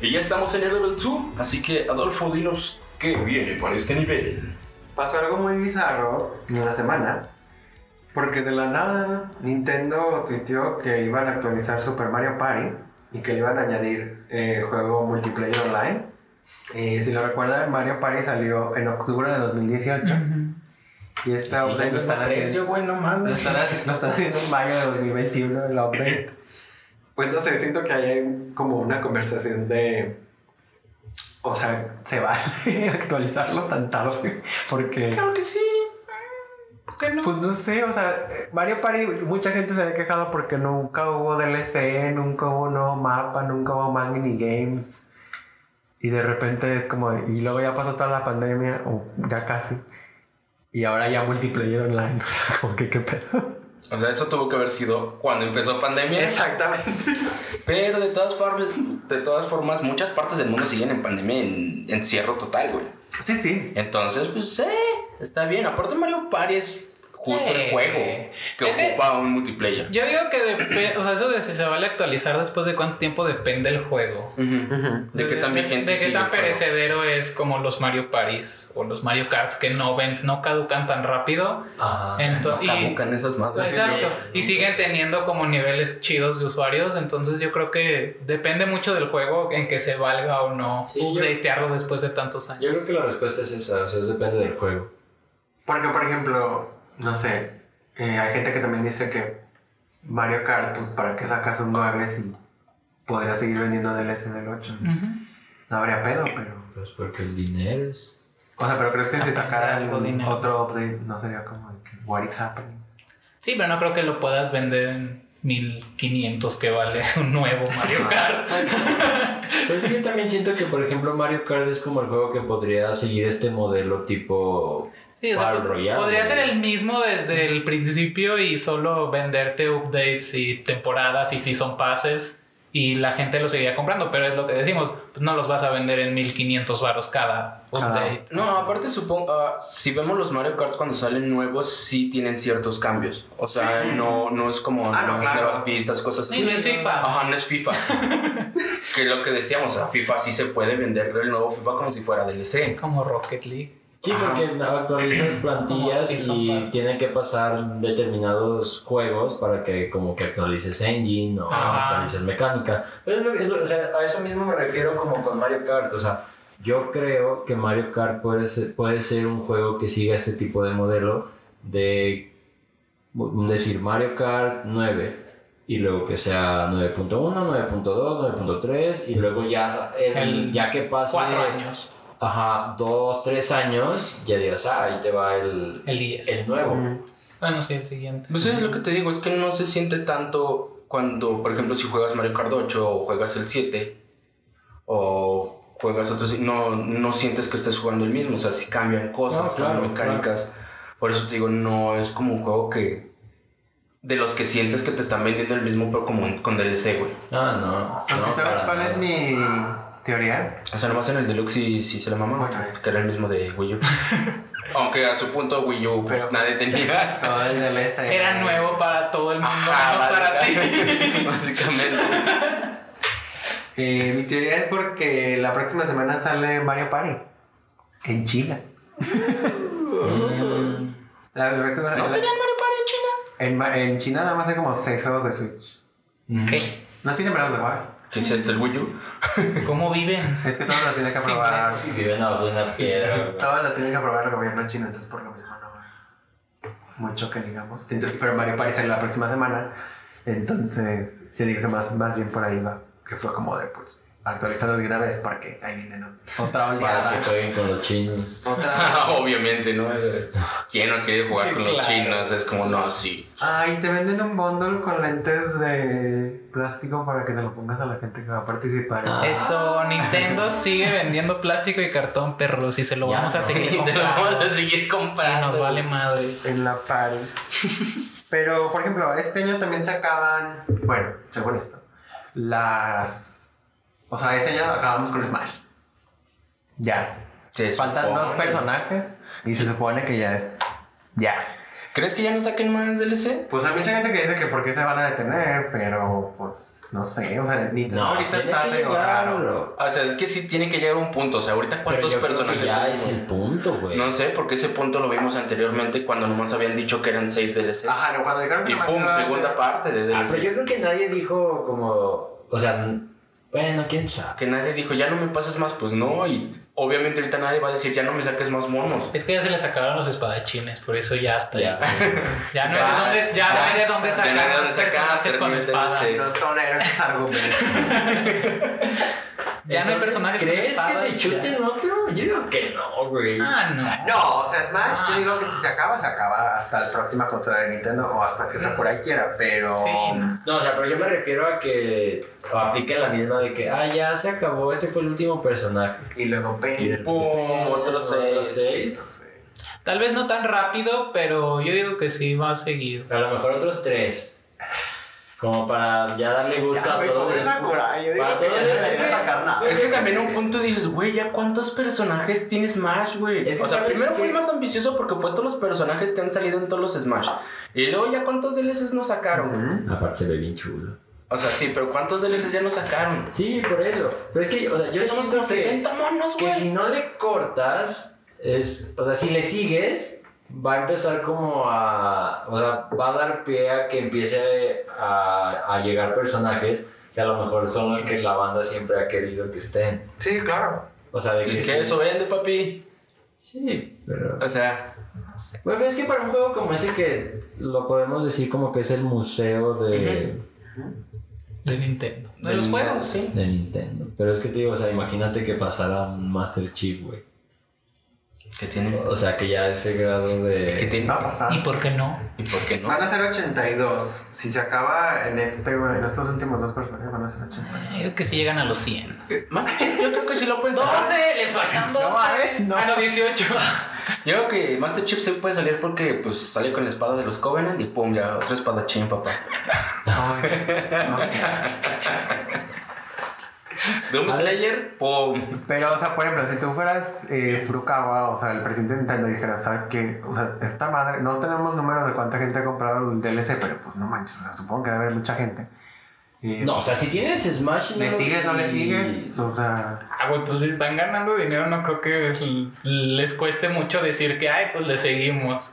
Y ya estamos en el level 2, así que Adolfo, dinos qué viene para este nivel. Pasó algo muy bizarro en la semana. Porque de la nada Nintendo tuiteó que iban a actualizar Super Mario Party y que le iban a añadir eh, juego multiplayer online. Eh, si lo recuerdan, Mario Party salió en octubre de 2018 y este Sí, update lo están haciendo. güey, no Lo mames. están, lo están haciendo en mayo de 2021 el update. Pues no sé, siento que hay como una conversación de. O sea, se vale [laughs] actualizarlo tan tarde. Porque. Claro que sí. ¿Por qué no? Pues no sé, o sea, Mario Party, mucha gente se había quejado porque nunca hubo DLC, nunca hubo nuevo mapa, nunca hubo más minigames. Y de repente es como, y luego ya pasó toda la pandemia, o ya casi. Y ahora ya multiplayer online, [laughs] o sea, como que qué pedo. O sea, eso tuvo que haber sido cuando empezó pandemia. Exactamente. [laughs] Pero de todas formas, de todas formas, muchas partes del mundo siguen en pandemia en encierro total, güey. Sí, sí. Entonces, pues, eh, está bien. Aparte, Mario Party es justo Sí. el juego que Es que- ocupa un multiplayer. Yo digo que depende, o sea, eso de si se vale actualizar después de cuánto tiempo depende del juego. De qué tan vigente De qué tan el juego. perecedero es como los Mario Parties o los Mario Karts que no ven, no caducan tan rápido. Ajá. Ento- No y- caducan esas madres. Exacto. Y siguen teniendo como niveles chidos de usuarios. Entonces yo creo que depende mucho del juego en que se valga o no Sí, yo- updatearlo después de tantos años. Yo creo que la respuesta es esa, o sea, es depende del juego. Porque, por ejemplo, no sé, Eh, hay gente que también dice que Mario Kart, pues para qué sacas un 9 si podría seguir vendiendo DLC del 8. No habría pedo, pero. Pues porque el dinero es. O sea, pero crees que si sacaran otro update no sería como de que what is happening. Sí, pero no creo que lo puedas vender en 1500 que vale [laughs] un nuevo Mario Kart. [laughs] Pues yo también siento que, por ejemplo, Mario Kart es como el juego que podría seguir este modelo tipo. Sí, o sea, Royale, podría ser el mismo desde el principio y solo venderte updates y temporadas y season passes y la gente lo seguiría comprando, pero es lo que decimos, no los vas a vender en 1500 varos cada update. No, aparte supongo, ah, si vemos los Mario Kart cuando salen nuevos, sí tienen ciertos cambios. O sea, no, no es como Ah, no, nuevas claro. nuevas pistas, cosas Sí, así. no es FIFA. Ajá, no es FIFA. [laughs] que es lo que decíamos, a FIFA sí se puede vender el nuevo FIFA como si fuera DLC. Como Rocket League. Sí, Ajá. porque actualizas [clears throat] plantillas y tienen que pasar determinados juegos para que como que actualices engine o Ajá. actualices mecánica. Pero es lo, es o sea, a eso mismo me refiero como con Mario Kart. O sea, yo creo que Mario Kart puede ser, puede ser un juego que siga este tipo de modelo de decir Mario Kart 9 y luego que sea 9.1, 9.2, 9.3 y luego ya, el- El ya que pase... Cuatro años. Ajá, dos, tres años, ya digas, ah, ahí te va el, El 10. el nuevo. Bueno, sí, el siguiente. Pues es lo que te digo, es que no se siente tanto cuando, por ejemplo, si juegas Mario Kart 8 o juegas el 7 o juegas otros, no, no sientes que estés jugando el mismo, o sea, si cambian cosas, No, claro, cambian mecánicas. Por eso te digo, no es como un juego que... De los que sientes que te están vendiendo el mismo, pero como con DLC, güey. Ah, no. Aunque no, sabes cuál es mi teoría. O sea, nomás en el Deluxe sí, sí se la mamá, Bueno, es- que era el mismo de Wii U. [laughs] Aunque a su punto Wii U pues, Pero- nadie tenía. Todo el DLC. Era nuevo para todo el mundo, Ajá, menos para ti. [laughs] básicamente-. Eh, mi teoría es porque la próxima semana sale Mario Party. En China. Mm, La próxima ¿No la- tenían Mario Party en China? en, en China nada más hay como 6 juegos de Switch. ¿Qué? No tienen menos de Wii. ¿Qué es este, el Wii U? [laughs] ¿Cómo viven? Es que todos los tienen que Sí, aprobar. si viven abajo de una piedra. [laughs] Todos los tienen que aprobar el gobierno chino, entonces por lo mismo no mucho que digamos. Entonces, pero Mario Party sale la próxima semana. Entonces, yo digo que más, más bien por ahí va. Que fue como de pues actualizarlos de una vez porque ahí viene ¿no? otra Para oleada. que jueguen con los chinos. Otra. [laughs] Obviamente, ¿no? ¿Quién no querido jugar con los chinos? Es como, no, sí. Ay, te venden un bundle con lentes de plástico para que te lo pongas a la gente que va a participar. Ah. Eso, Nintendo [laughs] sigue vendiendo plástico y cartón, perros, y se lo Ya vamos a no. seguir [laughs] Y te lo comprando. vamos a seguir Y comprando. nos vale madre. en la party. Pero, por ejemplo, este año también sacaban, bueno, según esto, las... O sea, este año acabamos con Smash. Ya. Se Faltan supone. dos personajes y se supone que ya es... Ya. ¿Crees que ya no saquen más DLC? Pues hay mucha gente que dice que por qué se van a detener, pero pues no sé, o sea, Nintendo No, ahorita está llegar, raro. O sea, es que sí tiene que llegar un punto. O sea, ahorita Pero cuántos yo creo que personajes ya es el punto, güey. No sé, porque ese punto lo vimos anteriormente cuando nomás habían dicho que eran 6 DLC. Ajá, no, cuando dijeron que y nomás pum, segunda ser- parte de Ah, DLC. pero yo creo que nadie dijo como. O sea, bueno, quién sabe. Que nadie dijo, ya no me pases más, pues no. Y obviamente ahorita nadie va a decir, ya no me saques más monos. Es que ya se les acabaron los espadachines, por eso ya está. Ya. [laughs] Ya, no, Ya, hay de dónde, ya no hay de dónde ya sacar no hay de más dónde sacar, personajes con espada. No tolero esos [laughs] argumentos. Ya no hay personajes con ¿Crees espadas. que se chuten otro? Yo digo que no, güey. Ah, no. No, o sea, Smash, yo digo que si se acaba, se acaba hasta la próxima consola de Nintendo o hasta que Sakurai quiera, pero. Sí, no. No, o sea, pero yo me refiero a que apliquen la misma de que, ah, ya se acabó, este fue el último personaje. Y luego. Pum, otros seis. seis. Tal vez no tan rápido, pero yo digo que sí va a seguir. A lo mejor otros tres. Como para ya darle gusto Ya, a güey, todos. yo digo Para que todos ya. Es que también un punto dices, güey, ¿ya cuántos personajes tiene Smash, güey? Es que o sea, primero que- fue el más ambicioso porque fue todos los personajes que han salido en todos los Smash. Y luego ya cuántos DLCs nos sacaron. Aparte se ve bien chulo. O sea, sí, pero ¿cuántos DLCs ya nos sacaron? Sí, por eso. Pero es que, o sea, yo Somos como que, 70 monos, que güey. si no le cortas, es, o sea, si le sigues, va a empezar como a, o sea, va a dar pie a que empiece a, a llegar personajes que a lo mejor son los que la banda siempre ha querido que estén. Sí, claro. O sea, de ¿Y que qué sí. eso vende, papi? Sí, pero... O sea. Bueno, es que para un juego como ese que lo podemos decir como que es el museo de, De Nintendo. De los Nintendo, juegos. sí. de Nintendo. Pero es que te digo, o sea, imagínate que pasara un Master Chief, güey. ¿Qué tiene? O sea, que ya ese grado ¿Qué de... tiene? Va a pasar. ¿Y por qué no? ¿Y por qué no? Van a ser 82. Si se acaba en este, en estos últimos dos personajes, van a ser 82. Es que si llegan a los 100. Eh, Master Chief, yo creo que sí lo pueden sacar. 12, les faltan 12. eh, no. Ah, no, 18. Yo creo que Master Chief se puede salir porque pues sale con la espada de los Covenant y pum, ya otra espada chin, papá. [laughs] [laughs] Doom Slayer, pum. Pero, o sea, por ejemplo, si tú fueras eh, Furukawa, o sea, el presidente de Nintendo, dijera, ¿sabes qué? O sea, esta madre, no tenemos números de cuánta gente ha comprado el DLC, pero pues no manches, o sea, supongo que debe haber mucha gente. Y, No, o sea, si tienes Smash... ¿Le no- sigues, no le y- sigues? O sea, Ah, güey, pues si están ganando dinero, no creo que les cueste mucho decir que, ay, pues le seguimos.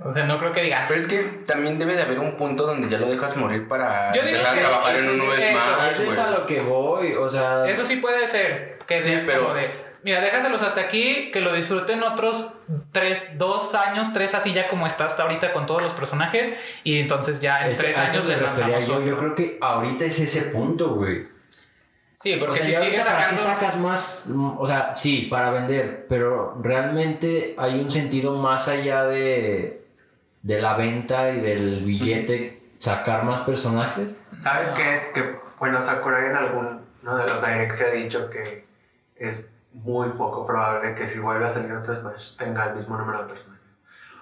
O sea, no creo que digan. Pero es que también debe de haber un punto donde ya lo dejas morir para Yo digo empezar que- a trabajar en un eso, nuevo eso, es a lo que voy, o sea... Eso sí puede ser. Que Sí, sea pero- como de, mira, déjaselos hasta aquí, que lo disfruten otros tres, dos años, tres así ya como está hasta ahorita con todos los personajes. Y entonces ya en Es tres años les lanzamos yo. Yo creo que ahorita es ese punto, güey. Sí, porque o sea, si sigues ahorita, ¿para qué sacando. sacas más? Mm, O sea, sí, para vender, pero realmente hay un sentido más allá de, de la venta y del billete, sacar más personajes. ¿sabes qué es? Que, bueno, Sakurai en alguno de los directs se ha dicho que es muy poco probable que si vuelve a salir otro Smash tenga el mismo número de personajes.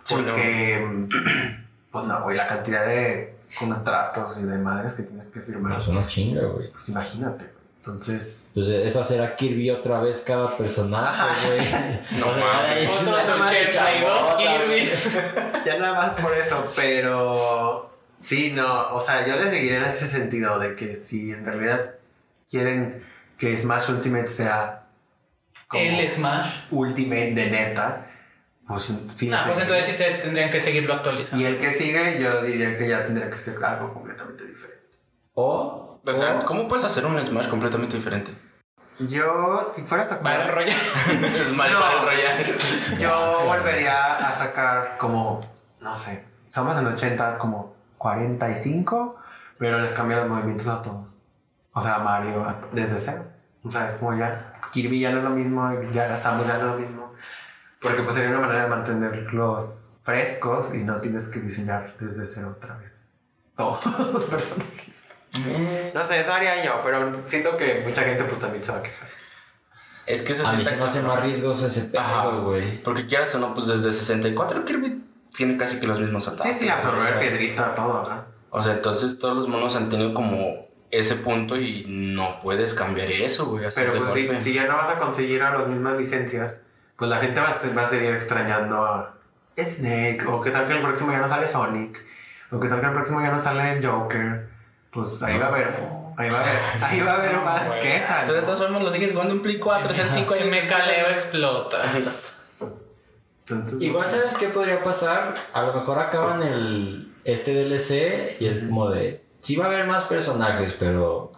Sí, Porque, mm, [clears throat] pues no, güey, la cantidad de contratos y de madres que tienes que firmar, Es una chinga, güey. pues imagínate. Entonces, Pues es hacer a Kirby otra vez cada personaje, güey. [laughs] No O sea, mames. es Otros una 82 chabota, Kirby's. ya nada más por eso, pero sí, no, o sea, yo le seguiré en ese sentido de que si en realidad quieren que Smash Ultimate sea como El Smash. Ultimate de neta, pues sí. No, le pues entonces sí se tendrían que seguirlo actualizando. Y el que sigue, yo diría que ya tendría que ser algo completamente diferente. O, O sea, o- ¿cómo puedes hacer un Smash completamente diferente? Yo, si fuera a Battle sacar, Royale. [laughs] Smash No. Battle Royale. yo volvería a sacar como, no sé, somos en 80 como 45, pero les cambio los movimientos a todos. O sea, Mario desde cero. O sea, es como ya, Kirby ya no es lo mismo, ya Samus ya no es lo mismo. Porque pues sería una manera de mantenerlos frescos y no tienes que diseñar desde cero otra vez. Todos los personajes. No sé, eso haría yo, pero siento que mucha gente pues también se va a quejar. Es que eso a sí mí se me hace más riesgoso ese pedo, güey. Porque quieras o no, pues desde 64 Kirby tiene casi que los mismos Sí, ataques. sí, absorber o sea, piedrita, todo, ¿verdad? O sea, entonces todos los monos han tenido como ese punto y no puedes cambiar eso, güey. Pero pues si, si ya no vas a conseguir a las mismas licencias, pues la gente va a, va a seguir extrañando a Snake, o qué tal que el próximo ya no sale Sonic, o qué tal que el próximo ya no sale el Joker. Pues ahí va a haber, ahí va a haber, [laughs] ahí va a haber más quejas. Tú de todas formas lo sigues jugando en Play 4, es el 5 Y me caleo explota. Entonces, no Igual, sé. ¿sabes qué podría pasar? A lo mejor acaban el este DLC y es como de. Sí va a haber más personajes, pero.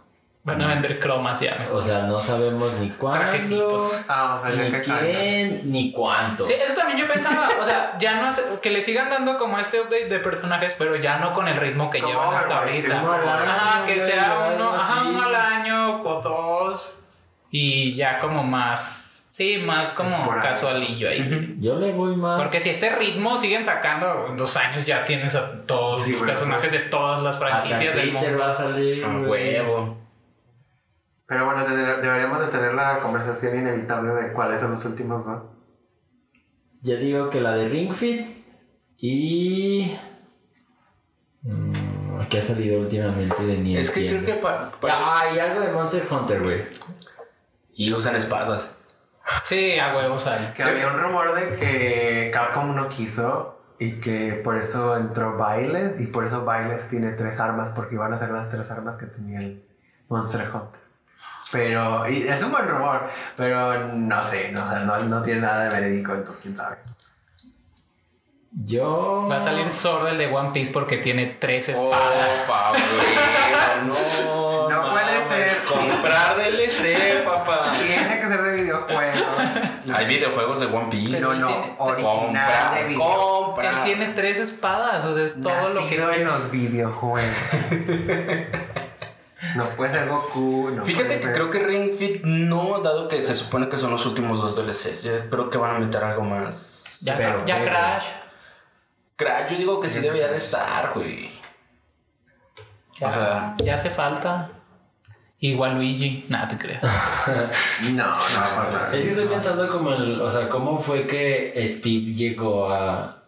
Van a vender cromas ya. mejor. O sea, no sabemos ni cuándo, Trajecitos. Ah, o sea, ni que quién, ni cuánto. Sí, eso también yo pensaba. O sea, ya no hace, que le sigan dando como este update de personajes, pero ya no con el ritmo que llevan hasta ahorita. Ajá, que sea uno, ajá, uno al año o dos. Y ya como más. Sí, más como casualillo ahí. Yo le voy más. Porque si este ritmo siguen sacando, en dos años ya tienes a todos Sí, los güey, personajes de todas las Hasta franquicias del mundo. va a salir. Güey. huevo. Pero bueno, deberíamos de tener la conversación inevitable de cuáles son los últimos dos. Yo digo que la de Ring Fit y. Mm, ¿Qué ha salido últimamente de Nier? Es que creo que pa- Ah, y algo de Monster Hunter, güey. Y usan espadas. Sí, a huevos sale. Que había un rumor de que Capcom no quiso y que por eso entró Bailes y por eso Bailes tiene tres armas porque iban a ser las tres armas que tenía el Monster Hunter. Pero, y es un buen rumor, pero no sé, no, o sea, no, no tiene nada de verídico, entonces quién sabe. Yo. Va a salir solo el de One Piece porque tiene tres espadas. Güey, no, No puede ser. Comprar DLC, papá. Tiene que ser de videojuegos. Hay videojuegos de One Piece. No, no, original Compra, de videojuegos. Él tiene tres espadas, o sea, es todo lo que en los videojuegos. [laughs] no puede ser Goku. No Fíjate que ser- creo que Ring Fit no, dado que se supone que son los últimos dos DLCs. Yo creo que van a meter algo más. Ya, Pero, ya pero- Crash. Crash, yo digo que sí debería de estar, güey. Ya, O sea- ya hace falta. Igual Luigi. Nada, te creas. [laughs] No, no va a pasar. Es que estoy pensando como el. O sea, ¿cómo fue que Steve llegó a.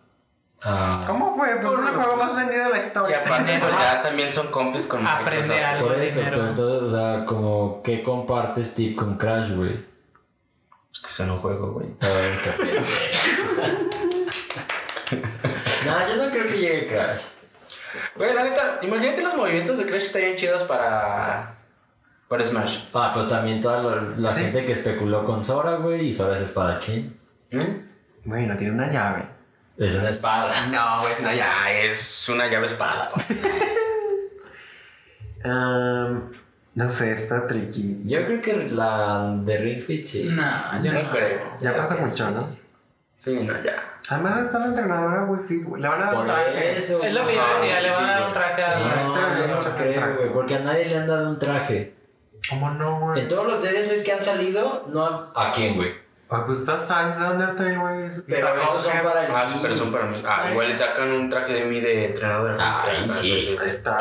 a ¿Cómo fue? Pues es el juego más vendido de la Y historia. aparte, pues ya [laughs] también son compis con Aprende Microsoft. algo. Por de eso, dinero. pero entonces, o sea, como. ¿Qué comparte Steve con Crash, güey? Es que se no juego, güey. [laughs] No, yo no creo que llegue Crash. Güey, la neta, imagínate los movimientos de Crash estarían chidos para. para Smash. Ah, pues también toda la, la Sí. gente que especuló con Sora, güey, y Sora es espadachín. ¿Mm? Bueno, tiene una llave. Es una espada. [laughs] No, es una llave. Ya, es una llave espada. güey. [laughs] Um, no sé, está tricky. Yo creo que la de Ring Fit sí. No, yo No no. creo. Ya pasa mucho, sí. ¿no? Sí, no, ya. Además está la entrenadora güey. Le van a dar un traje. eso. Es lo que yo decía, le van a dar un traje a- traje. güey, porque a nadie le han dado un traje. ¿Cómo no, güey? En todos los DLCs que han salido, no ha- ¿A quién, güey? Ay, pues está Sans de Undertale, güey. Pero está esos son para el Ah, sí, pero son para mí. Ah, igual le sacan un traje de mí de entrenador. Ay, sí. Ahí está.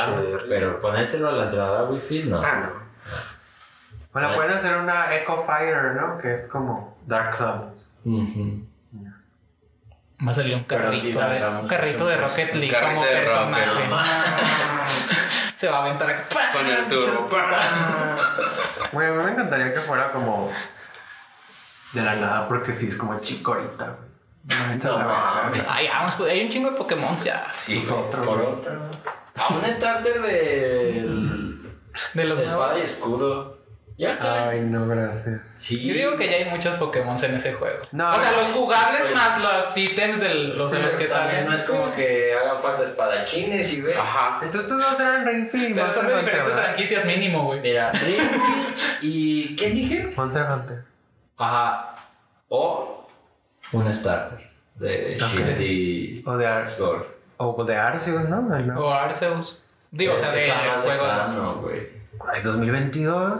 Pero ponérselo a la entrada Wi Fi, no. Ah, no. Bueno, pueden hacer una Echo Fighter, ¿no? Que es como Dark Souls. Va a salir un sí, carrito, de, un carrito de Rocket League como personaje. [laughs] Se va a aventar aquí. Con el turbo. Güey, a mí me encantaría que fuera como de la nada, porque sí es como chicorita, güey. No, echa la verga. Ay, vamos, pues, hay un chingo de Pokémon ya. Sí, Pues güey. otro, Por güey. otra. A un starter de. De los de espada y escudo. Ya. Ay, no, gracias. Sí. Yo digo que ya hay muchos Pokémon en ese juego. No, o sea, los jugables pues- más los ítems de los, de los que también salen. No es como que hagan falta espadachines y ve. Ajá. Entonces ser en Ring Fit y Pero son de Hunter, diferentes franquicias mínimo, güey. Mira, Ring y. ¿Quién dije? Monster Hunter. Ajá. O un starter de. Shield y O de, Ar Sword. o de Arceus, ¿no? No. O Arceus. Digo, o sea, de más juego. lejano, güey. Es 2022.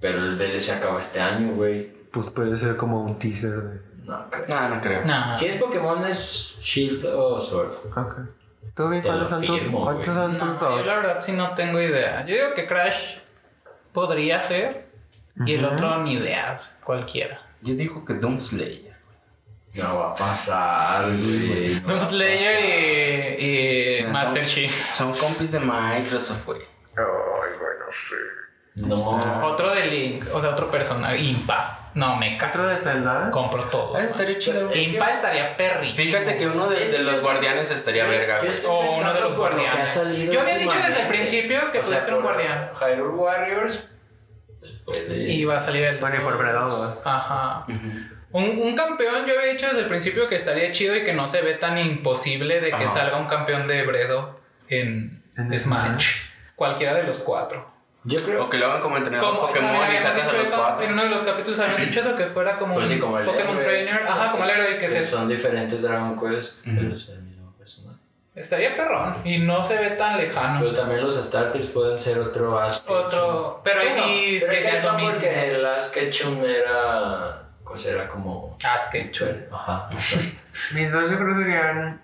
Pero el DLC acaba este año, güey. Pues puede ser como un teaser de. No creo. No, no creo. No. Si es Pokémon, es Shield o Sword. Ok. ¿Tú, bien, Te cuáles son tus, cuántos son tus yo dos? la verdad sí no tengo idea. Yo digo que Crash podría ser. Y el otro ni idea. Cualquiera. Yo digo que Doom Slayer. No va a pasar, güey. no Doom Slayer y, y Son- Master Chief. Son compis de Microsoft, güey. Ay, bueno, sí. No. Otro de Link, o sea, otro personaje. Impa. No, me ¿Otro cago. de Zelda? Compro todo. Ah, estaría chido. Es Impa estaría perrísimo. Fíjate que uno de, los guardianes estaría verga, güey. O uno de los guardianes. Yo había dicho desde el principio que O sea, podía ser un guardián. Hyrule Warriors. Después de. Y va a salir el. Bueno, y por Wild. Ajá. Un, un campeón, yo había dicho desde el principio que estaría chido y que no se ve tan imposible de que Ajá. salga un campeón de Bredo en, En Smash. Cualquiera de los cuatro. Yo creo O que lo hagan como entrenador Como Pokémon y sacas a los eso, cuatro. en uno de los capítulos habíamos dicho eso, que fuera como Pues sí, un como el Pokémon. Trainer. O sea, Ajá, como el pues, héroe que se... Son diferentes Dragon Quest, pero es el mismo personaje. Estaría perrón y no se ve tan lejano. Pero también los starters pueden ser otro Ask. Otro... Pero ahí sí pero es que que es lo no mismo. porque el Ask Ketchum era. Pues era como. Aske. Ajá. exacto. Mis dos yo creo serían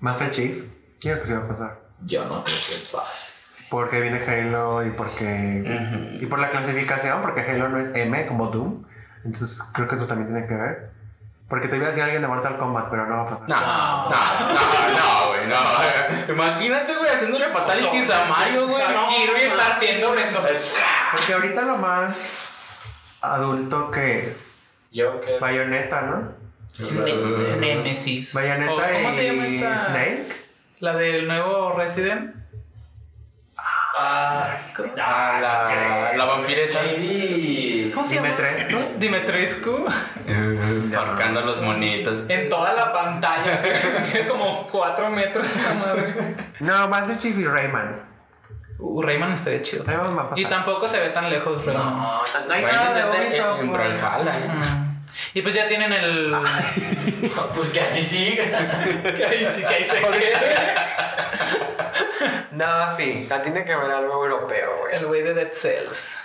Master Chief. Quiero que se va a pasar. Yo no creo que pase. Porque viene Halo y porque... Y por la clasificación, porque Halo no es M como Doom. Entonces creo que eso también tiene que ver. Porque te iba a decir alguien de Mortal Kombat, pero no va a pasar. No, no, no, no, güey, no. Imagínate, güey, haciéndole fatalities a Mario, güey. No, Kirby no, partiendo. Porque ahorita lo más adulto que es Yo que. Bayonetta, ¿no? Ne- Nemesis. Bayonetta O, ¿Cómo y se llama esta? Snake. La del nuevo Resident. Ah, Ah, la, la vampiresa. ¿Cómo se llama? [laughs] Dime tres, ¿no? Dimitrescu [laughs] Marcando los monitos. en toda la pantalla, así, [laughs] como 4 metros esa madre. No, Master Chief y Rayman. Uh, Rayman estaría chido. Rayman va a pasar. Y tampoco se ve tan lejos Rayman. No, No hay Bueno, nada de Ubisoft, en ¿eh? Y pues ya tienen el. pues que así siga. que ahí sí, que ahí se quede. No, sí, la tiene que ver algo europeo, güey. El güey de Dead Cells.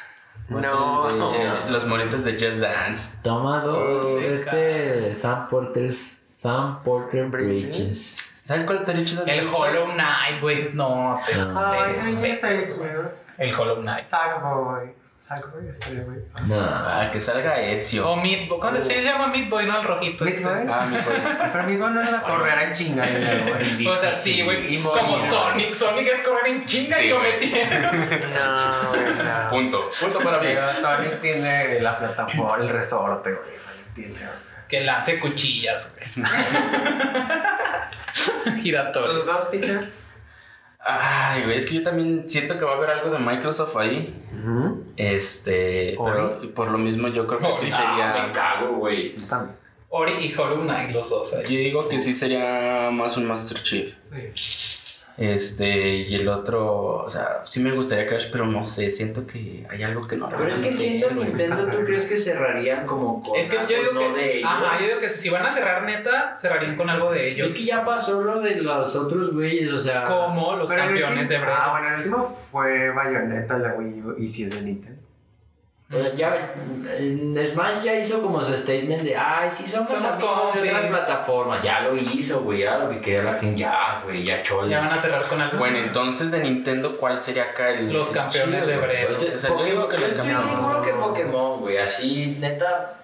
No. Eh, Los monitos de Just Dance. Toma dos. Oh, este Sam Porter. Sam Porter Bridges. Bridges. ¿Sabes cuál estaría chido? El Hollow Knight, güey. No, te- No. Ay, eso, güey. El Hollow Knight. Sackboy. Sackboy estaría, güey. No. Ah, que salga Ezio. O Meat Boy. ¿Cómo se llama Meat Boy? No, el rojito. Meat este. Boy. Ah, mi pobre. [laughs] Pero mi no era correr en chinga, güey. [laughs] O sea, sí, güey. Y Como. Sonic. Sonic es correr en chinga Sí, y lo. [laughs] No, no. Punto. Punto para mí. Pero Sonic tiene la plataforma, el resorte, güey. Tiene. Que lance cuchillas, güey. ¿Tus Giratorio. dos, Peter? Ay, güey, es que yo también siento que va a haber algo de Microsoft ahí. Este, pero por lo mismo yo creo que sí Ori. Ah, sería. me cago, güey. Yo también. Ori y Hollow Knight, los dos ahí. Yo digo que sí sería más un Master Chief. Este, y el otro, o sea, sí me gustaría Crash, pero no sé, siento que hay algo que no. Pero es que siendo Nintendo, ¿tú crees que cerrarían como con Es que yo algo digo no que. de ellos? Ajá, yo digo que si van a cerrar neta, cerrarían con algo de ellos. Es que ya pasó lo de los otros güeyes, o sea. Como los Pero campeones de Breath. Ah, bueno, el último fue Bayonetta, la Wii U, y si es de Nintendo. O sea, ya, en Smash ya hizo como su statement de, ay, sí, somos, Somos amigos de compis". otras plataformas. Ya lo hizo, güey, era lo que quería la gente. Ya, güey, ya chole. Ya van a cerrar con algo. Bueno, entonces de Nintendo, ¿cuál sería acá el. Los el campeones chido, de? Breath. O sea, yo digo que los estoy campeones. seguro que Pokémon, güey, así, neta.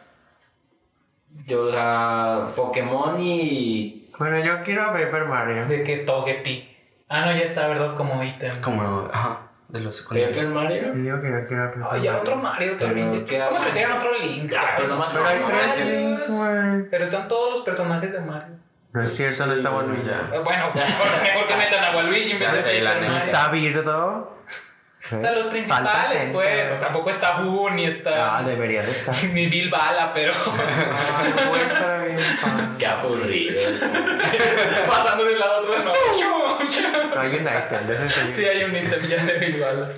Yo, o sea, Pokémon y. Bueno, yo quiero Paper Mario. De que Togepi. Ah, no, ya está, ¿verdad? Como ítem. Como, ajá, de los Paper secundarios. Mario. Yo digo que quiero Paper Ay, ya Mario. otro Mario también. Es como si metieran otro Link. Ya, pero nomás Pero hay tres links. Pero están todos los personajes de Mario. No es cierto, no está ya. Eh, Bueno, [laughs] mejor, que metan a Waluigi en vez de. Mario. Está Birdo. O sea, los principales, pues. Tampoco está Boo, ni está. Ah, debería de estar. [laughs] Ni Bill Bala, pero. [laughs] Ah, no. Qué aburrido. [laughs] Pasando de un lado a otro. No. No hay un item de ese señor. Sí, hay un ítem ya de Bill Bala.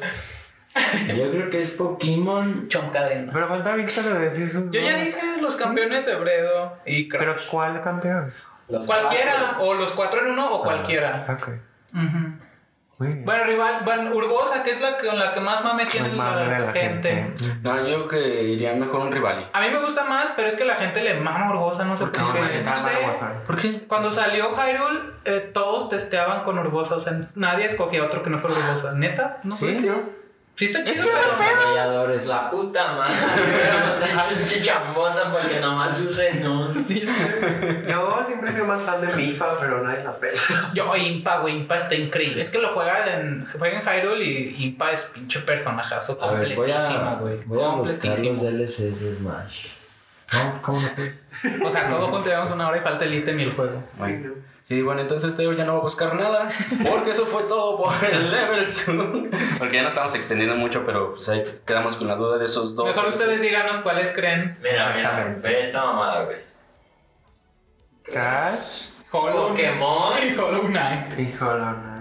Yo creo que es Pokémon. Chom cadena. Pero falta Víctor de decir sus Yo ya dije los campeones de Bredo y Pero Crash. ¿cuál campeón? Los Cualquiera, cuatro. o los cuatro en uno, o cualquiera. Ok. Muy Bueno, rival, bueno, Urbosa, que es la con la que más mame tiene la, gente. No, yo creo que iría mejor un Rivali. A mí me gusta más, pero es que la gente le mama Urbosa, no sé por, No, qué. No sé. Barbosa. ¿Por qué? Cuando salió Hyrule, eh, todos testeaban con Urbosa, o sea, nadie escogía otro que no fuera Urbosa. ¿Neta? No sé. Sí. Sí está chido, Los pero... desarrolladores, la puta madre. Hemos [laughs] hecho chichambota porque nomás usen ¿no? Yo siempre he sido más fan de Mifa, pero nadie la pela. Yo, Impa, güey, Impa está increíble. Es que lo juega en, juega en Hyrule y Impa es pinche personajazo A ver, voy completísimo, a, güey. voy a buscar los. DLCs de Smash. No, ¿cómo no fue? O sea, todo junto llevamos una hora y falta el ítem y el juego. Bueno. Sí, ¿no? Sí, bueno, entonces Teo ya no va a buscar nada, porque eso fue todo por el level 2. Porque ya no estamos extendiendo mucho, pero pues ahí quedamos con la duda de esos dos. Mejor ustedes díganos cuáles creen. Mira, mira, ve esta mamada, güey. Crash Hollow Pokémon. y Hollow Knight. y Hollow Knight.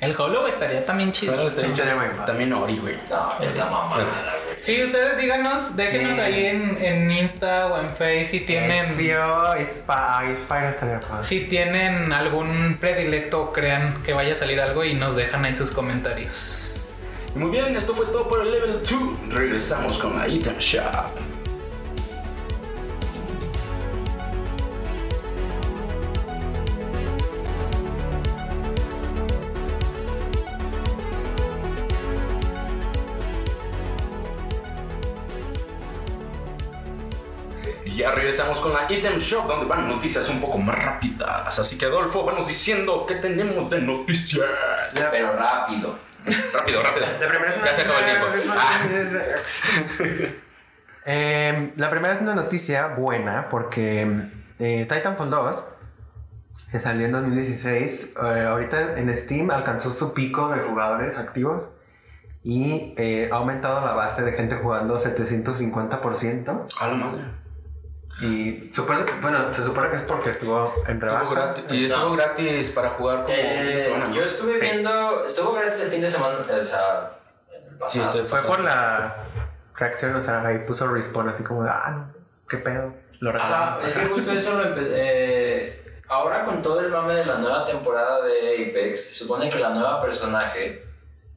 El Hollow estaría también chido. Pero Estaría también Ori, güey. No, esta mamada, güey. Sí, ustedes díganos, déjenos Sí. ahí en, en Insta o en Face si tienen, Ezio, ah, si tienen algún predilecto o crean que vaya a salir algo y nos dejan ahí sus comentarios. Muy bien, esto fue todo por el level 2. Regresamos con la Item Shop. Ya regresamos con la Item Shop, donde van noticias un poco más rápidas. Así que Adolfo, vamos diciendo qué tenemos de noticias. Pero rápido. Rápido, rápido. la primera es una Ya se acabó el tiempo. noticia- Ah, Eh, la primera es una noticia buena porque eh, Titanfall 2, que salió en 2016, eh, ahorita en Steam alcanzó su pico de jugadores activos y eh, ha aumentado la base de gente jugando 750%. A la madre. Y supone, bueno, se supone que es porque estuvo en Estuvo rebaja. gratis, y estuvo gratis para jugar como fin de Eh, yo estuve Sí. viendo, estuvo gratis el fin de semana, o sea, Sí, estoy- Fue por la reacción, o sea, ahí puso respawn así como, de, ah, no, qué pedo. Lo Ajá, reclamamos. es que justo eso lo empe- eh, ahora con todo el mame de la nueva temporada de Apex, se supone que la nueva personaje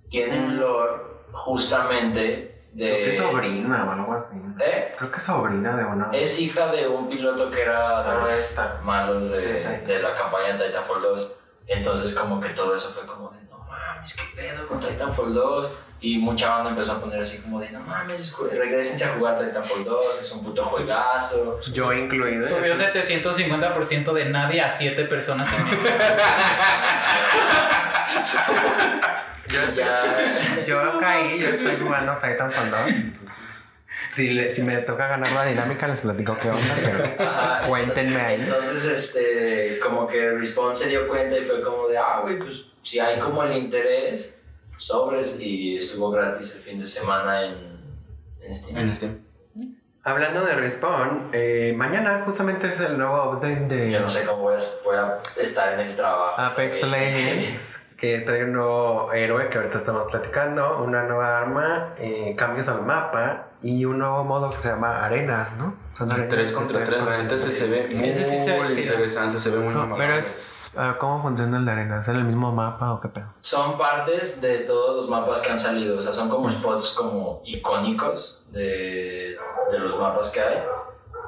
tiene un lore justamente de... Creo que es sobrina o algo así. ¿Eh? Creo que es sobrina de una. Es hija de un piloto que era de Ah, los esta. malos de, De la campaña de Titanfall 2. Entonces como que todo eso fue como de, no mames, qué pedo con Titanfall 2. Y mucha banda empezó a poner así como de, no mames, regresense a jugar Titanfall 2, es un puto juegazo. Yo incluido. Subió Estoy- 750% de nadie a 7 personas en el [laughs] Yo, estoy- yo caí, yo estoy jugando Titanfall 2. Entonces, si, le- si me toca ganar la dinámica, les platico qué onda, pero Ajá, cuéntenme ahí. Entonces, este, como que Respawn se dio cuenta y fue como de, ah, güey, pues si hay como el interés, sobres, y estuvo gratis el fin de semana en, en Steam. En este. Hablando de Respawn, eh, mañana justamente es el nuevo update de Yo no sé cómo voy a, voy a estar en el trabajo. Apex. Legends, que trae un nuevo héroe que ahorita estamos platicando, una nueva arma, eh, cambios al mapa y un nuevo modo que se llama Arenas, ¿no? Son arenas 3 contra 3, la neta ese se ve muy Ese sí se ve interesante, se ve muy No, pero es. ah, ¿Cómo funciona el de Arenas? ¿En el mismo mapa o qué pedo? Son partes de todos los mapas que han salido, o sea, son como spots como icónicos de, de los mapas que hay.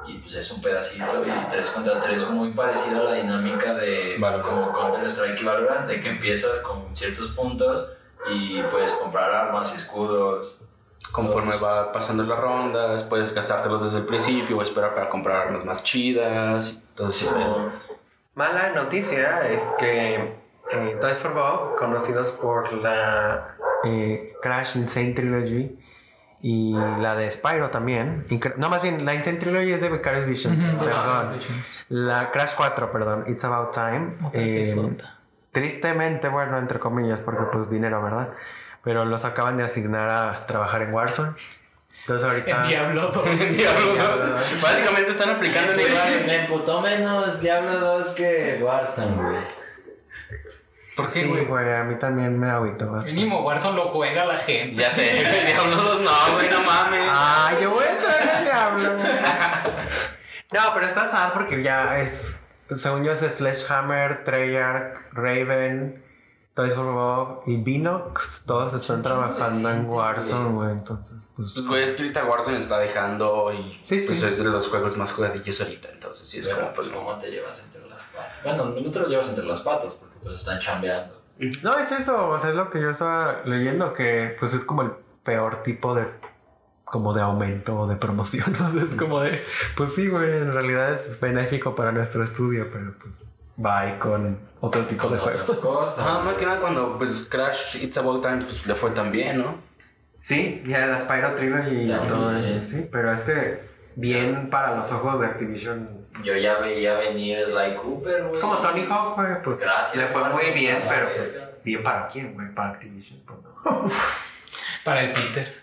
Y pues es un pedacito y 3 contra 3 muy parecido a la dinámica de Valorant. como Counter Strike y Valorant, de que empiezas con ciertos puntos y puedes comprar armas, escudos. Conforme va pasando las rondas, puedes gastártelos desde el principio o esperar para comprar armas más chidas pedo. Mala noticia es que eh, Toys for Bob, conocidos por la eh, Crash Insane Trilogy y la de Spyro también, incre- no más bien la Insane Trilogy es de Vicarious Visions, perdón. La Crash 4, perdón, It's About Time. eh, tristemente, bueno, entre comillas, porque pues dinero, ¿verdad? Pero los acaban de asignar a trabajar en Warzone. Entonces ahorita... En Diablo 2. [laughs] Diablo, ¿no? Básicamente están aplicando igual. Me emputó menos Diablo 2 que Warzone, güey. ¿Por qué, Sí, güey? güey, a mí también me agüitó bastante. Mínimo Warzone lo juega la gente. Ya sé, güey, Diablo 2 no, güey, no mames. Ah, yo voy a entrar en el diablo. no, pero está sad porque ya es. Según yo es Sledgehammer, Treyarch, Raven, Toys for Bob y Vinox. Todos están trabajando en Warzone, güey. Entonces, pues. Pues, güey, es que ahorita Warzone está dejando y Sí, sí. pues es de los juegos más jugadillos ahorita, entonces sí es Pero, como, pues, ¿cómo te llevas entre las patas? Bueno, no te los llevas entre las patas pues están chambeando. No, es eso. O sea, es lo que yo estaba leyendo. Que pues es como el peor tipo de. Como de aumento o de promoción. [laughs] O sea, es como de. Pues sí, güey. En realidad es benéfico para nuestro estudio, pero pues. Bye con otro tipo de juegos. cosas. Ajá, más que nada cuando pues Crash It's About Time pues, le fue tan bien, ¿no? Sí, ya la Spyro Trilogy y También. todo eso, sí, pero es que bien para los ojos de Activision. Yo ya veía venir Sly Cooper, güey. Es como Tony Hawk, güey, pues Gracias, le fue muy bien, pero pues bien para quién, güey, para Activision, pues no. [laughs] Para el Peter.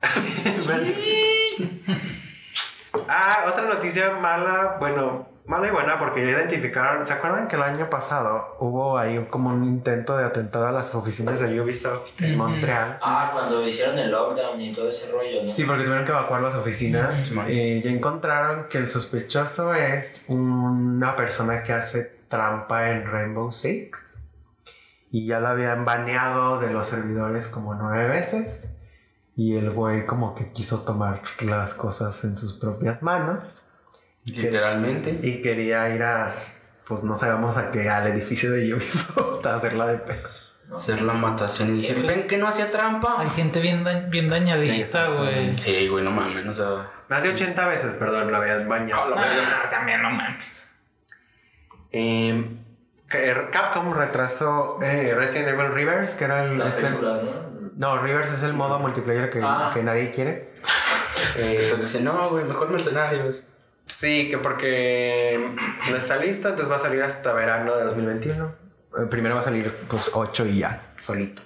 [laughs] ah, otra noticia mala, bueno, mala y buena porque ya identificaron, ¿se acuerdan que el año pasado hubo ahí como un intento de atentado a las oficinas de Ubisoft en. Montreal? Ah, cuando hicieron el lockdown y todo ese rollo, ¿no? Sí, porque tuvieron que evacuar las oficinas. Simón. Eh, ya encontraron que el sospechoso es una persona que hace trampa en Rainbow Six. Y ya la habían baneado de los servidores como nueve veces. Y el güey como que quiso tomar las cosas en sus propias manos. Literalmente. Y quería ir a, pues no sabemos a qué, al edificio de Ubisoft [laughs] a hacerla de pedo. Hacer la matación y decir, ven que no hacía trampa. Hay gente bien, da- bien dañadita, güey. Sí, güey, no mames, o sea. Más de 80 veces, perdón, lo habían bañado. Ah, también no mames. Eh, Capcom retrasó eh, Resident Evil Rivers, que era el... La este- película, ¿no? no, Rivers es el modo multiplayer que, Ah. que nadie quiere. Eh, Entonces dice, no, güey, mejor mercenarios. Sí, que porque no está listo, entonces va a salir hasta verano de 2021. Eh, primero va a salir pues 8 y ya, solito.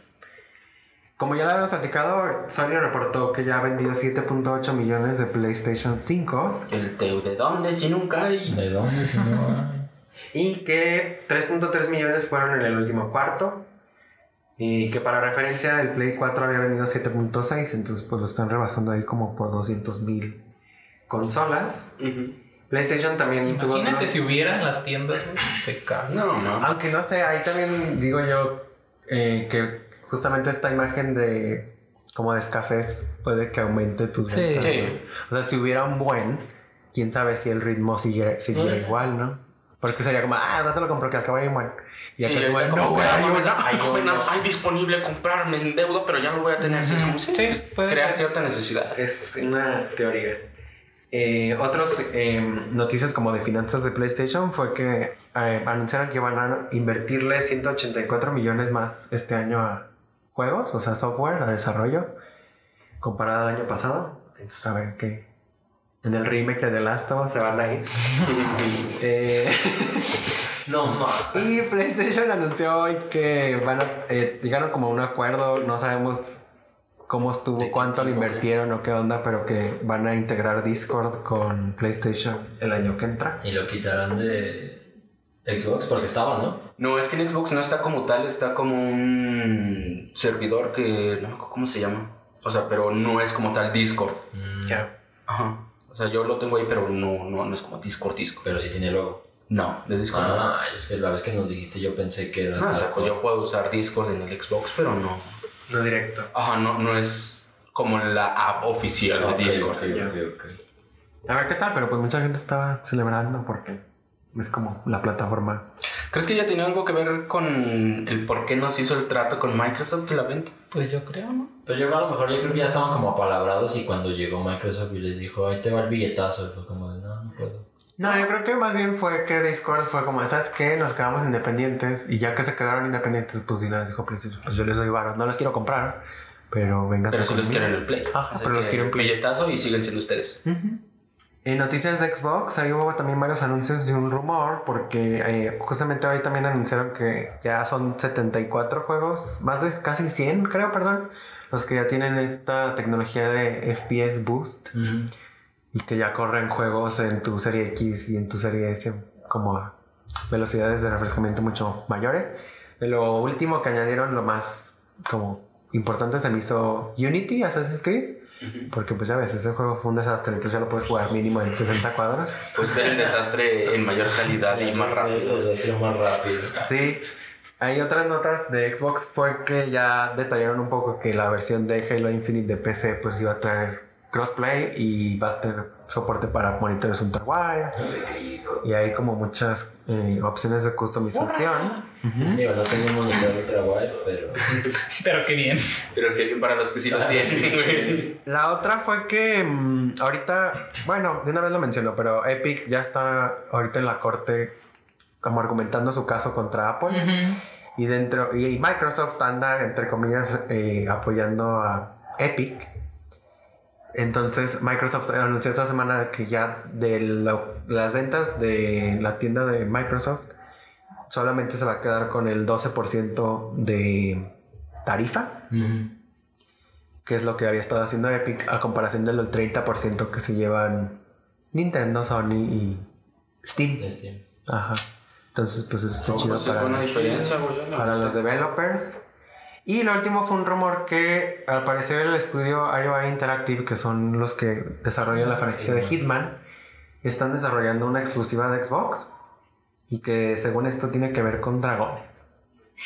como ya lo habíamos platicado, Sony reportó que ya ha vendido 7.8 millones de PlayStation 5 El teu de dónde si nunca hay. ¿De dónde si no hay? [laughs] y que 3.3 millones fueron en el último cuarto. Y que para referencia el Play 4 había vendido 7.6, entonces pues lo están rebasando ahí como por 200 mil consolas. PlayStation también tuvo Imagínate si hubiera en las tiendas, te cago. No, no. Aunque no sé, ahí también digo yo eh, que justamente esta imagen de como de escasez puede que aumente tus Sí. ventas. Sí. ¿no? O sea, si hubiera un buen, quién sabe si el ritmo sigue, siguiera Mm. igual, ¿no? Porque sería como, ah, no te lo compro que al cabo hay un buen. Y Sí, acá ahorita no, güey, apenas hay disponible comprarme en deuda, pero ya lo voy a tener. Como, sí, Sí, puede crea ser. cierta necesidad. Es una teoría. Eh, otros eh, noticias como de finanzas de PlayStation fue que eh, anunciaron que van a invertirle 184 millones más este año a juegos, o sea, software, a desarrollo, comparado al año pasado. Entonces, a ver qué. En el remake de The Last of Us se van a ir. [laughs] Eh, No, ma. y PlayStation anunció hoy que van a. llegaron como a un acuerdo, no sabemos cómo estuvo, ¿De qué cuánto le invirtieron o qué onda, pero que van a integrar Discord con PlayStation el año que entra. Y lo quitarán de Xbox porque estaba, ¿no? No, es que en Xbox no está como tal, está como un servidor que no me acuerdo cómo se llama. O sea, pero no es como tal Discord. Mm, Ya. Ajá. O sea, yo lo tengo ahí, pero no, no, no es como Discord, Discord. Pero sí tiene logo. No, de Discord no. Ah, es que la vez que nos dijiste yo pensé que era... Ah, o sea, pues yo puedo usar Discord en el Xbox, pero no. No directo. Ajá, no, no es como la app oficial de Discord. ok, ok, ok. A ver qué tal, pero pues mucha gente estaba celebrando porque es como la plataforma. ¿Crees que ya tiene algo que ver con el por qué nos hizo el trato con Microsoft y la venta? Pues yo creo, ¿no? Pues yo a lo mejor yo creo que ya estaban como apalabrados y cuando llegó Microsoft y les dijo, ahí te va el billetazo, fue como de, no, yo creo que más bien fue que Discord fue como, ¿sabes qué? Nos quedamos independientes y ya que se quedaron independientes, pues Dina les dijo PlayStation, pues yo les doy varos, no les quiero comprar, pero vengan. Pero si los quieren en el Play. Ajá, pero los quiero en Play. Billetazo y siguen siendo ustedes. En noticias de Xbox, ahí hubo también varios anuncios de un rumor, porque eh, justamente hoy también anunciaron que ya son 74 juegos, más de casi 100, creo, perdón, los que ya tienen esta tecnología de FPS Boost y que ya corren juegos en tu serie X y en tu serie S como a velocidades de refrescamiento mucho mayores. De lo último que añadieron, lo más como importante se me hizo Unity, Assassin's Creed. Porque pues ya ves, ese juego fue un desastre, entonces ya lo puedes jugar mínimo en 60 cuadros. Puedes ver el desastre en mayor calidad y más rápido. más rápido. Sí. Hay otras notas de Xbox fue que ya detallaron un poco que la versión de Halo Infinite de PC pues iba a traer crossplay y va a tener soporte para monitores ultrawide y hay como muchas eh, opciones de customización. Digo, no tengo un monitor ultra wide, pero... [laughs] Pero qué bien. Pero que bien para los que sí lo tienen. La otra fue que mm, ahorita, bueno, de una vez lo mencionó, pero Epic ya está ahorita en la corte como argumentando su caso contra Apple. Y dentro y y Microsoft anda, entre comillas, eh, apoyando a Epic. Entonces Microsoft anunció esta semana que ya de lo- las ventas de la tienda de Microsoft solamente se va a quedar con el 12% de tarifa, que es lo que había estado haciendo Epic, a comparación del 30% que se llevan Nintendo, Sony y Steam. Este, Ajá. Entonces, pues No, chido pues es para, buena para los developers. Y lo último fue un rumor que al parecer el estudio IOI Interactive, que son los que desarrollan la franquicia de Hitman, están desarrollando una exclusiva de Xbox y que según esto tiene que ver con dragones.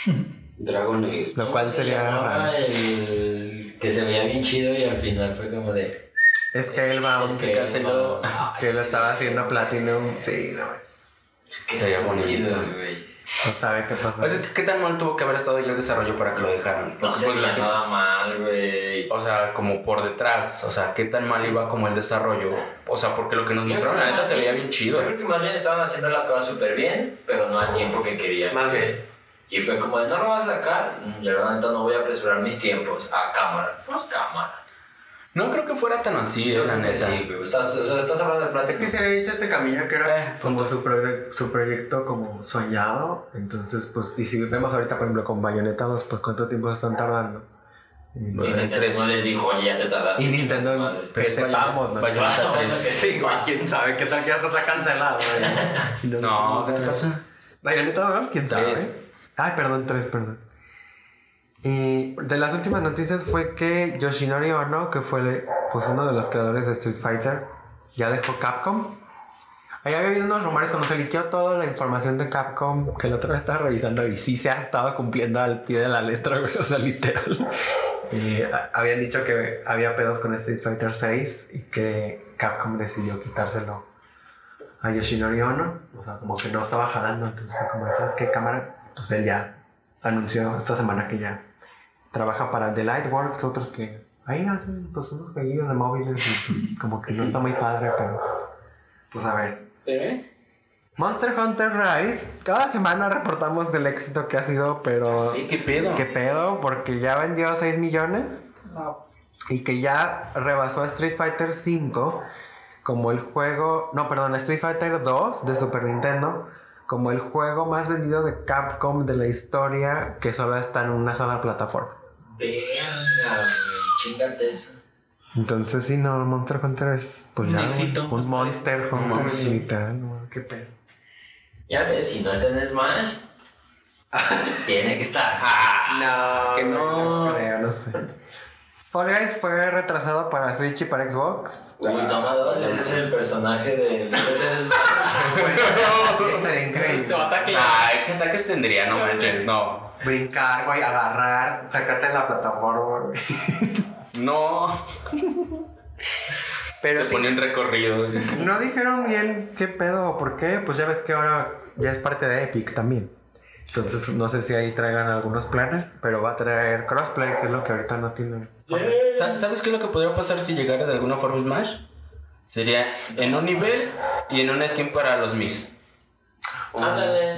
[laughs] Dragon Age. Lo cual ¿cómo se sería el que se veía bien chido y al final fue como de... Es que él va Es se que canceló. [laughs] Ah, que lo sí, estaba haciendo. Platinum. Sí, no, Qué Se veía bonito. güey. No sabe qué pasó. O sea, ¿qué tan mal tuvo que haber estado ya el desarrollo para que lo dejaran? No se pues, la nada mal, güey. O sea, como por detrás, o sea, qué tan mal iba como el desarrollo. O sea, porque lo que nos mostraron, la neta se veía bien chido. Yo creo que más bien estaban haciendo las cosas súper bien, pero no al tiempo que querían. Más bien. Y fue como de, no lo vas a sacar. Yo la neta no voy a apresurar mis tiempos. A cámara. Pues cámara. No creo que fuera tan así, eh, la neta. Sí, güey. Estás, hablando de plata. Es que se había hecho este camino que era Eh, como su, proye- su proyecto como soñado. Entonces, pues, y si vemos ahorita, por ejemplo, con Bayonetta 2, pues cuánto tiempo se están tardando. Y Nintendo les dijo, oye, ya te tardaste. Y Nintendo, que sepamos, ¿no? Bayonetta Ah, bueno, 3. que Sí, quién sabe qué tal que hasta está cancelado, güey. [laughs] No, ¿qué te pasa? Bayonetta 2, quién sabe. Tres. Ay, perdón, 3, perdón. Y de las últimas noticias fue que Yoshinori Ono, que fue pues, uno de los creadores de Street Fighter, ya dejó Capcom. Ahí había habido unos rumores cuando se liqueó toda la información de Capcom, que el otro vez estaba revisando y sí se ha estado cumpliendo al pie de la letra, o sea, literal. [laughs] Y habían dicho que había pedos con Street Fighter 6 y que Capcom decidió quitárselo a Yoshinori Ono. O sea, como que no estaba jalando, entonces fue como, ¿sabes qué cámara? Pues él ya anunció esta semana que ya trabaja para The Lightworks, otros que ahí hacen pues unos jueguillos de móviles y como que no está muy padre, pero pues a ver. Monster Hunter Rise, cada semana reportamos del éxito que ha sido, pero Sí, qué pedo. qué pedo, porque ya vendió 6 millones y que ya rebasó a Street Fighter 5 como el juego, no, perdón, a Street Fighter 2 de Super Nintendo como el juego más vendido de Capcom de la historia que solo está en una sola plataforma. Verga, güey, chingate eso. Entonces, sí, no, Monster Hunter es pues Un ya éxito. un Monster Hunter sí. no, qué pedo. Ya sé, si no está en Smash, [laughs] tiene que estar. No, que no. creo, no sé. Fall Guys fue retrasado para Switch y para Xbox. Uy, toma dos, ese es el personaje de. Ese es. [laughs] Estaría increíble. Ay, ¿qué ataques tendría? No manches, no. Brincar, güey, agarrar, sacarte en la plataforma, güey. No. Pero Te sí, ponía un recorrido. no dijeron bien qué pedo o por qué. Pues ya ves que ahora ya es parte de Epic también. Entonces no sé si ahí traigan algunos planes, pero va a traer crossplay, que es lo que ahorita no tienen. Sa- ¿Sabes qué es lo que podría pasar si llegara de alguna forma Smash? Sería en un nivel y en una skin para los Mis.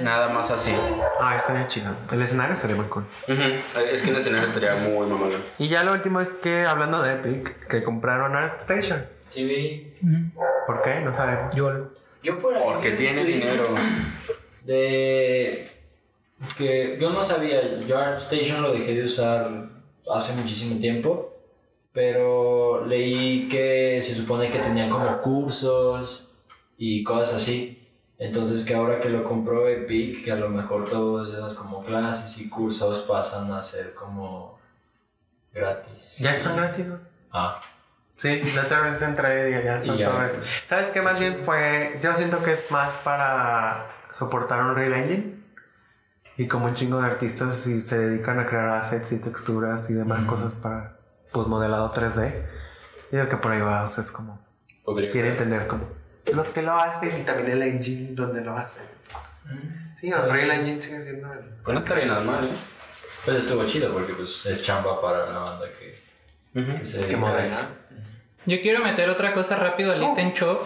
Nada más así. Ah, estaría chido. El escenario estaría muy cool. Es que el escenario estaría muy mamón. Y ya lo último es que, hablando de Epic, que compraron ArtStation. Sí, vi. ¿Por qué? No sabemos. Yo. Yo por ahí Porque tiene dinero. De. Que yo no sabía, yo ArtStation lo dejé de usar hace muchísimo tiempo. Pero leí que se supone que tenía como cursos y cosas así. Entonces que ahora que lo compró Epic, que a lo mejor todas esas como clases y cursos pasan a ser como gratis. Ya están gratis. Ah, Sí, la otra vez entré y ya están Y ya. todo gratis. ¿Sabes qué más bien fue? Yo siento que es más para soportar un Real Engine. Y como un chingo de artistas y se dedican a crear assets y texturas y demás cosas para pues modelado 3D. Digo que por ahí va, o sea, es como Podría quiere ser. entender como los que lo hacen y también el engine donde lo hacen. Entonces, sí, el Pues Real sí. Engine sigue siendo el... Pues no estaría nada mal, ¿eh? pues estuvo chido porque pues es chamba para la banda que, que se que dedica a modela. eso. Yo quiero meter otra cosa rápido al Oh. Item Shop.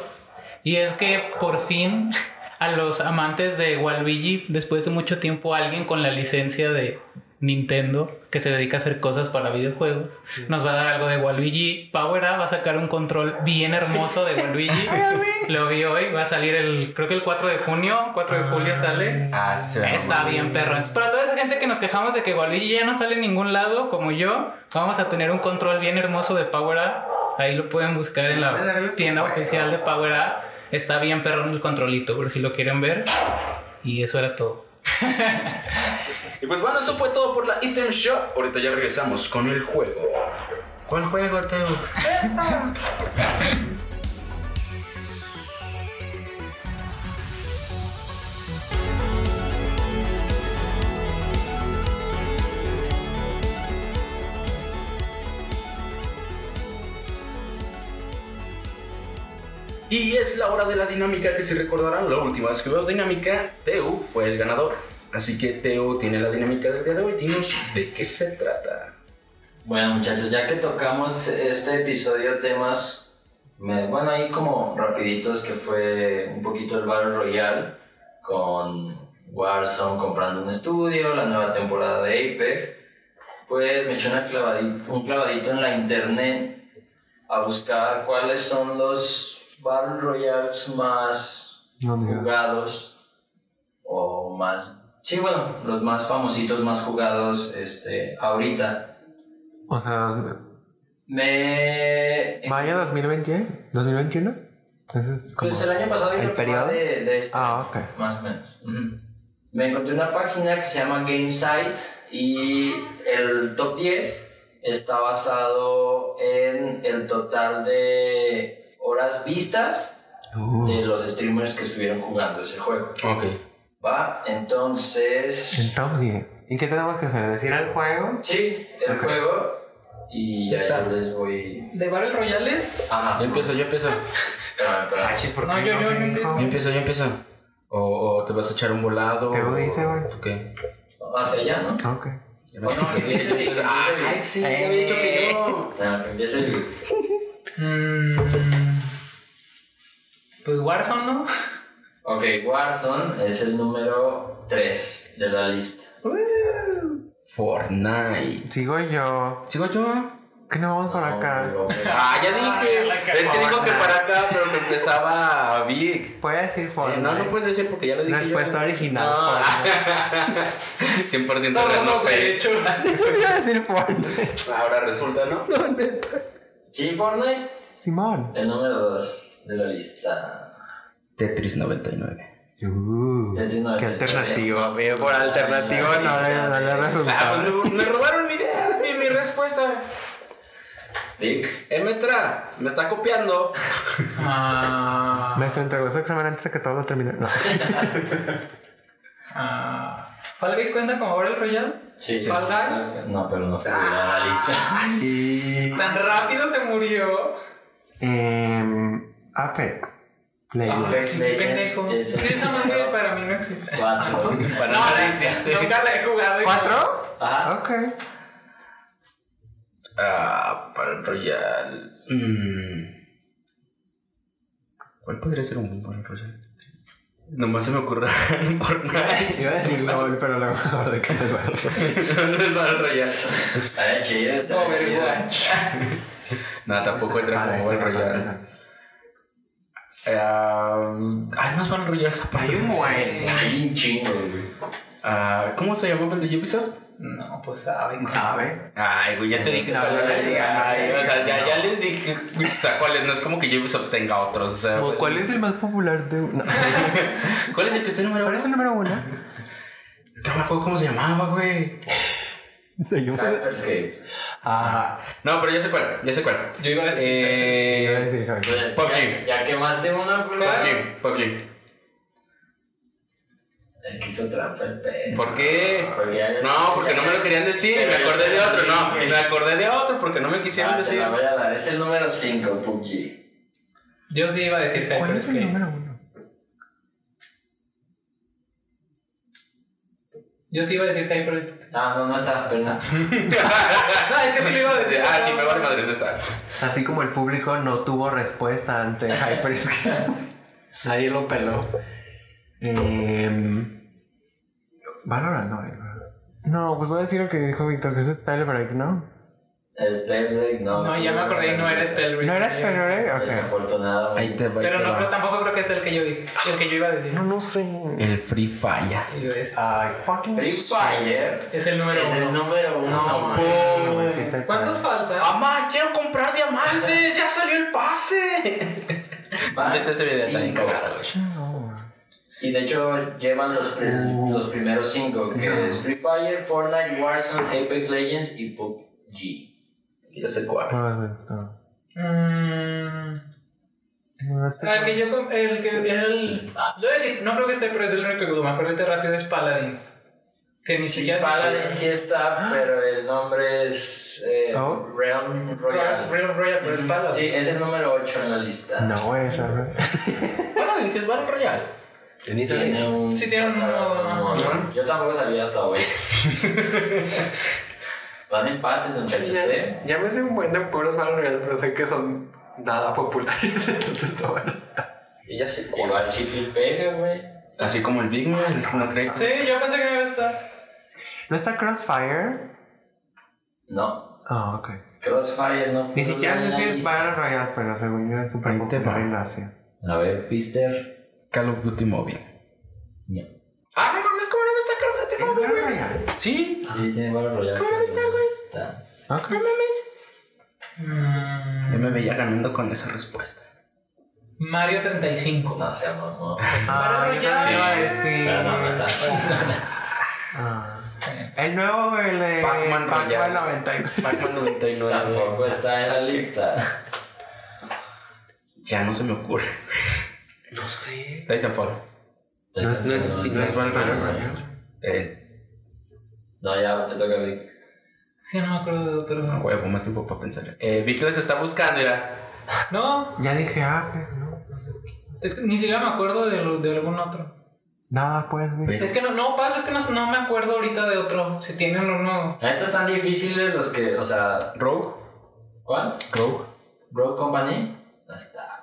Y es que por fin a los amantes de Waluigi, después de mucho tiempo, alguien con la licencia de Nintendo que se dedica a hacer cosas para videojuegos nos va a dar algo de Waluigi. Power Up va a sacar un control bien hermoso de Waluigi. [laughs] Lo vi hoy, va a salir el, creo que el 4 de junio, 4 de julio sale. Ah, sí se ve Está bien, perro. Entonces, para toda esa gente que nos quejamos de que Waluigi ya no sale en ningún lado, como yo, vamos a tener un control bien hermoso de Power Up. Ahí lo pueden buscar en la tienda oficial de Power Up. Está bien, perro, en el controlito, por si lo quieren ver. Y eso era todo. [laughs] Y pues bueno, eso fue todo por la Item Shop. Ahorita ya regresamos con el juego. ¿Cuál juego, Teo? [laughs] Y es la hora de la dinámica que si recordarán, la última vez que veo dinámica, Teo fue el ganador. Así que Teo tiene la dinámica del día de hoy. Dinos de qué se trata. Bueno, muchachos, ya que tocamos este episodio temas, bueno, ahí como rapiditos que fue un poquito el Battle Royale con Warzone comprando un estudio, la nueva temporada de Apex, pues me eché clavadito- un clavadito en la internet a buscar cuáles son los Battle Royales más jugados o más sí bueno los más famositos más jugados este ahorita O sea, Me. Maya 2021, 2021. Entonces, Pues el año pasado yo el creo periodo. de, de este. Ah, ok. Más o menos. Me encontré una página que se llama GameSite y el top 10 está basado en el total de horas vistas Uh, de los streamers que estuvieron jugando ese juego. Ok. ¿Va? Entonces. el top 10. ¿Y qué tenemos que hacer? ¿Decir el juego? Sí, el Ok. juego. Y Ya ya les voy. ¿De Battle Royales? Ajá. Yo empiezo, yo empiezo. Espérame, espérame. Achis, ¿por No, yo- yo- yo empiezo. Yo empiezo, yo empiezo. O, o te vas a echar un volado. Te lo dice, güey. ¿Tú qué? Hacia allá, ¿no? Ok. No O no, que empiece Vic, [laughs] que Ah, ay, sí, había dicho que yo. No, que empiece Vic. Mm, pues Warzone, ¿no? Ok, Warzone es el número 3 de la lista. Fortnite. Sigo yo. ¿Sigo yo? ¿Qué no vamos por No, acá? pero- Ah, ya dije. cagó. es que dijo que para acá, pero que empezaba. Voy a decir Eh, Fortnite. no, no puedes decir porque ya lo dije. Respuesta yo. original, No. Fortnite. [laughs] 100% Todos real, no hemos fake. hecho. De hecho, iba a decir Fortnite. Ahora resulta, ¿no? No, neta. Sí, Fortnite, Simón. el número 2 de la lista. Tetris 99. Uh, Tetris 99. qué alternativa. Veo por alternativa no le no le Ah, resultaba. pues me, me robaron mi idea, mi, mi respuesta. Vic, Eh, maestra, me está copiando. Ah, Maestro entregó su examen antes de que todo lo termine. No. ah, ¿Fall Guys cuenta como Battle Royale? Sí, sí, ¿Fall sí. Guys? No, pero no figura en la lista. Y. Tan rápido se murió. em, Apex. Legends. Apex Legends pendejo. es el Sí, esa madre número para mí no existe. Cuatro. [laughs] Para No, nada no, existe. nunca la he jugado. ¿Cuatro? Ajá. Ok. Ah, para el Royal. Mm. ¿Cuál podría ser un buen para el Royal? Nomás se me ocurre Fortnite. [laughs] Iba a decir LOL, pero luego me acordé que no es Battle Royale. no es para el Royal. Estaría chido, estaría chido. [laughs] No, tampoco entra Para como este Battle Royale. Ah, hay más Battle Royales Hay un buen. Hay un chingo, güey. Ah, ¿Cómo se llamaba el de Ubisoft? No, pues sabe. ¿Sabe? Ay, güey, ya te dije. No, no le digas, no Ay, le o sea, digas, ya, les dije. O sea, cuáles. No es como que Ubisoft tenga otros. O sea, ¿Cuál es el más popular de uno? [laughs] ¿Cuál es el que está número ¿Cuál es uno? el número uno? No me acuerdo cómo se llamaba, güey. [laughs] Ah, No, pero ya sé cuál. Ya sé cuál. Yo iba a decir. Eh. iba a decir. Pues, PUBG. Ya, ya quemaste una. PUBG, PUBG. Es que hizo trampa el pedo. ¿Por qué? Porque ya- No, porque no me lo querían decir. Pero Me acordé te de otro. No, me acordé de otro porque no me quisieron Ah, te decir. la voy a dar. Es el número 5, PUBG. Yo sí iba a decir ¿Cuál es el Hyperscape. número uno? Yo sí iba a decir Hyperscape. Ah, no, no está, perdón. [laughs] No, es que sí lo iba a decir. Ah, sí, me vale madre, ¿dónde está? Así como el público no tuvo respuesta ante Hyperscape. [laughs] Nadie lo peló. Eh, Valorant no ¿verdad? No, pues voy a decir lo que dijo Víctor, que es Spellbreak, ¿no? Spellbreak, no. No, ya me acordé y no era Spellbreak. ¿No era Spellbreak? Ok. Desafortunadamente. Ahí te Pero no creo, tampoco creo que este el que yo dije. El que yo iba a decir. No, no sé. El Free Fire. Es, Ay, fucking Free Fire es el número es el uno. número uno. No, te ¿Cuántos faltan? ¡Mamá, quiero comprar diamantes! ¡Ya salió el pase! Van Este se ve de tan cinco. cagado, güey. No. Y de hecho llevan los, Uh. los primeros cinco, que No. es Free Fire, Fortnite, Warzone, Apex Legends y PUBG. Ya sé cuál. No, no. Mm, No, este- el que yo. El que. El, yo voy a decir, no creo que esté, pero es el único que me acuerdo rápido es Paladins. Que ni Sí, siquiera Paladin sí está, pero el nombre es eh, Oh. Realm Royal, Royale. Royal, Royal, pero es Paladins. Sí, es el número 8 en la lista. No, es ¿verdad? [laughs] Paladin, si es Battle Royale. Tiene un. Sí, tiene un modo- modo. Yo tampoco sabía hasta hoy. [laughs] Van empates, muchachos, ¿eh? Ya me sé un buen de puros Valorant, pero sé que son nada populares, [laughs] entonces no van a estar. Y ya sé. Igual Chifil pega, güey. Así como el Big Man, no creo. Sí, yo pensé que no iba a estar. ¿No está Crossfire? No. Ah, ok. Crossfire no Ni siquiera sé si es. Battle Royale, pero según yo es súper popular en Asia. A ver, Pister. Call of Duty Mobile. No. ¡Ah, no mames! ¿Cómo no está Call of Duty ¿Es Battle Royale? Sí. Sí, tiene Battle Royale. ¿Cómo no está, güey? Está. Ok. Mm, Yo me veía ganando con esa respuesta. Mario 35. No, se llama, no. Ah, yo también iba a decir. Pero no, no está. Ah. El nuevo, güey, el de Pac-Man Pac-Man Royale. 99. Pac-Man 99. Tampoco está en la lista. Ya no se me ocurre. No sé. Titanfall. No es, no es, no es Battle Royale. Eh, No, ya te toca a mí. Sí, no me acuerdo de otro. a huevo, más tiempo para pensar. Eh, vi que les está buscando, mira. No, Ya dije Apex, ¿no? No sé. es que ni siquiera me acuerdo de, lo- de algún otro. Nada, pues, güey. Es que no, no pasa, es que no, no me acuerdo ahorita de otro. Si tienen uno. La neta están difíciles los que, o sea, Rogue. ¿cuál? Rogue. Rogue Company. No está.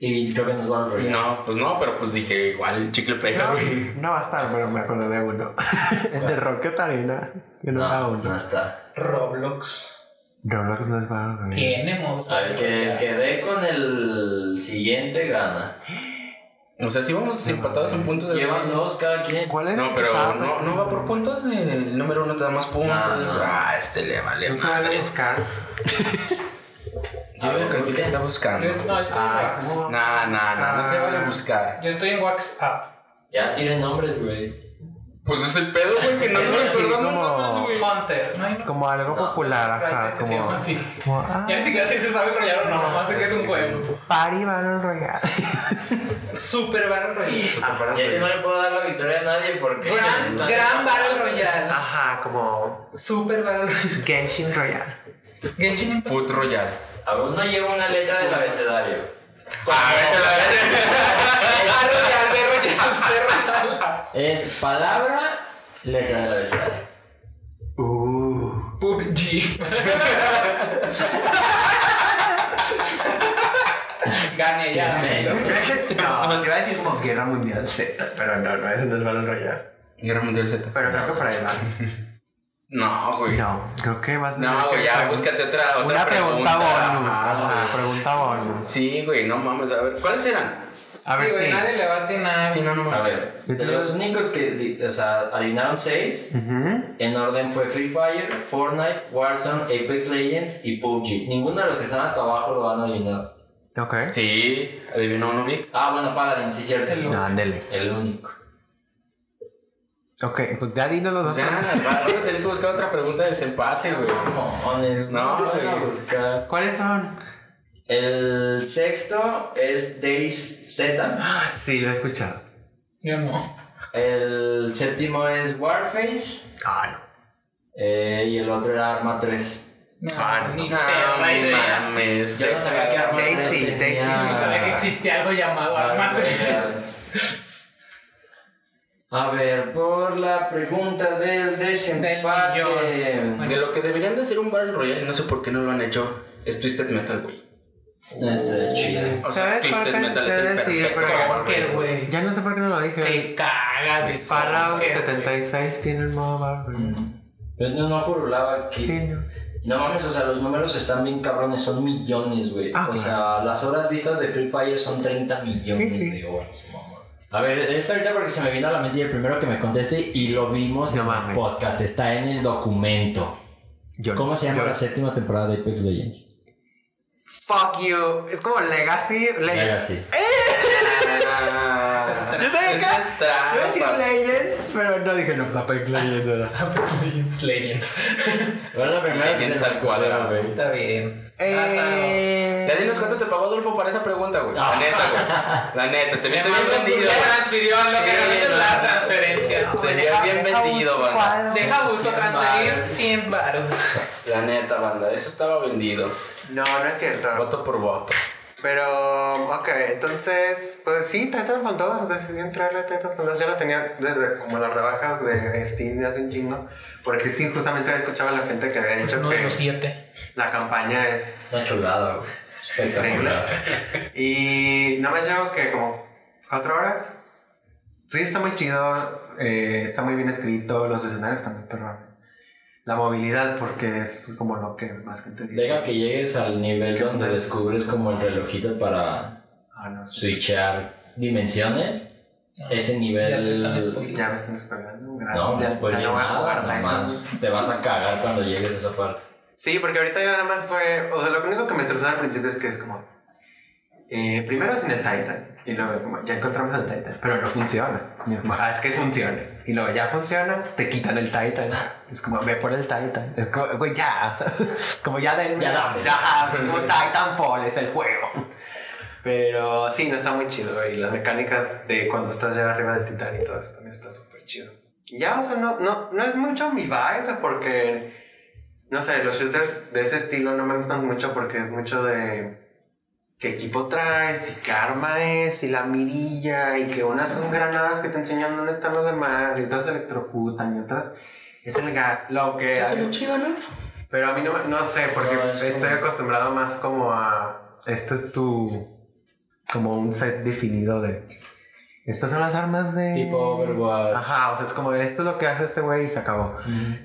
Y creo que nos van a. No, pues no, pero pues dije, igual chicle pega, güey. No, no va a estar, pero me acuerdo de uno. [laughs] el de Rocket Arena. Que no, era No, uno. no está. Roblox. Roblox no es Battle Royale. Tiene modos. A ver, que el que dé con el siguiente gana. O sea, si vamos empatados en puntos. de Llevan dos cada quien. ¿Cuál es? No, pero no, no va por puntos. El número uno te da más puntos. Ah, este le vale No buscar. [laughs] Yo A ver, creo ¿por que qué? está buscando. Yo, no, estoy en Wax. ¿cómo? Nah, nah, nah, no se vale buscar. Yo estoy en Wax Up. Ya tienen nombres, güey. Pues es el pedo, güey, que no [laughs] nos Sí, acordamos como- nada más, güey. Hunter. No hay no. Como algo No. popular, ajá. Right, Como, así. como ah, Ya ni siquiera se sabe rollar o no, nomás sé que es un juego. Party Battle Royale. Super Battle Royale. Y es que no le puedo dar la victoria a nadie porque. Gran, gran Battle. Royale. Ajá, como Super Battle Royale. Genshin Royale. Genshin Impact. Food Royale. Aún no lleva una letra del abecedario. A ver, que Battle Royale, Royale, cerrada. Es palabra, letra del abecedario. Uh. PUBG. [laughs] Gané ya. No, no, te iba a decir como Guerra Mundial Z, pero no, no, ese no es Battle Royale. Guerra Mundial Z. Pero creo que por ahí va. [laughs] No, güey. No, creo que vas a tener No, que güey, ya, pregun- búscate otra, otra Una pregunta, bonus. Ajá, Ajá, güey. pregunta bonus. Sí, güey, no mames. A ver, ¿cuáles eran? A ver Sí, güey, si. nadie le va a atinar. Sí, no, no A ver, de los únicos que, o sea, adivinaron seis, en orden fue Free Fire, Fortnite, Warzone, Apex Legends y PUBG. Ninguno de los que están hasta abajo lo han adivinado. Ok. Sí, adivinó uno, Vic. Ah, bueno, Paladin, sí, cierto. El No, ándele. El único. Ok, pues ya dinos los Ya, otros. vas a tener que buscar otra pregunta de desempate, güey. No, güey. buscar. ¿Cuáles son? El sexto es Days Z. Ah, Sí, lo he escuchado. Yo no. El séptimo es Warface. Ah, no. eh, y el otro era Arma 3. No, Ah, no. ni No, mames. Yo no sabía que Arma 3 Daisy. Daisy, No sabía que existía algo llamado Arma Arma 3. 3. A ver, por la pregunta del desempate. De lo que deberían de ser un Battle Royale, no sé por qué no lo han hecho, es Twisted Metal, güey. No, estaría chido. O sea, ¿Sabes cuál Twisted Metal es el perfecto güey. Ya no sé por qué no lo dije. Te cagas de Fallout Conker, 76 tiene el modo Battle Royale. Pero no, no furulaba aquí. Sí, no. No mames, o sea, los números están bien cabrones, son millones, güey. Ah, o sea, las horas vistas de Free Fire son 30 millones Sí, sí. de horas. A ver, esta ahorita porque se me vino a la mente y el primero que me conteste y lo vimos No en el podcast, está en el documento. Yo- ¿Cómo se llama yo- la séptima temporada de Apex Legends? Fuck you. Es como Legacy. Legends. así. Eso es Yo sabía que. Eso es trampa. Iba a decir Legends, pero no dije no, pues Apex Legends era. [laughs] Apex Legends, Legends. [laughs] Bueno, la primera Legends al cuadrado, güey. Está bien. Eh. Ya dinos cuánto te pagó Adolfo para esa pregunta, güey. La neta, güey. La neta, te viste bien vendido. ya transfirió lo que Sí, no es no, la transferencia. Se veía bien vendido, banda. Deja busco 100 transferir varos. 100 varos. La neta, banda, eso estaba vendido. No, no es cierto. Voto por voto. Pero, ok, entonces, pues sí, Titanfall 2, decidí entrarle a Titanfall 2. Ya lo tenía desde como las rebajas de Steam de hace un chingo. Porque sí, justamente escuchaba a la gente que había Es dicho uno de que los 7. la campaña es Una chulada, güey. increíble. [laughs] Y no me llevo que como cuatro horas. Sí, está muy chido, eh, está muy bien escrito, los escenarios también, pero la movilidad, porque es como lo que más gente dice. Deja que llegues al nivel ¿Qué donde descubres como el relojito para Ah, no sé. switchear dimensiones. ese nivel. Ya están. Ya me están esperando. Gracias. No, ya, ya no voy a jugar nada Titan. más te vas a cagar cuando llegues a esa parte. Sí, porque ahorita ya nada más fue. O sea, lo único que me estresó al principio es que es como. Eh, primero sin el Titan. Y luego es como, ya encontramos el Titan. Pero no funciona. Y es es que funciona. Y luego ya funciona, te quitan el Titan. Es como, ve por el Titan. Es como, güey, ya. [laughs] como ya denme. Ya dame. Ya, es como Titanfall, es el juego. Pero sí, no está muy chido, güey. Las mecánicas de cuando estás ya arriba del titán y todo eso también está súper chido. Y Ya, o sea, no, no, no es mucho mi vibe porque, no sé, los shooters de ese estilo no me gustan mucho porque es mucho de qué equipo traes y qué arma es y la mirilla y que unas son granadas que te enseñan dónde están los demás y otras se electrocutan y otras es el gas. Lo que... Eso es lo chido, ¿no? Pero a mí no, me- no sé, porque No, es estoy como- acostumbrado más como a... Esto es tu... Como un set definido de... Estas son las armas de... Tipo Overwatch. Ajá, o sea, es como esto es lo que hace este güey y se acabó.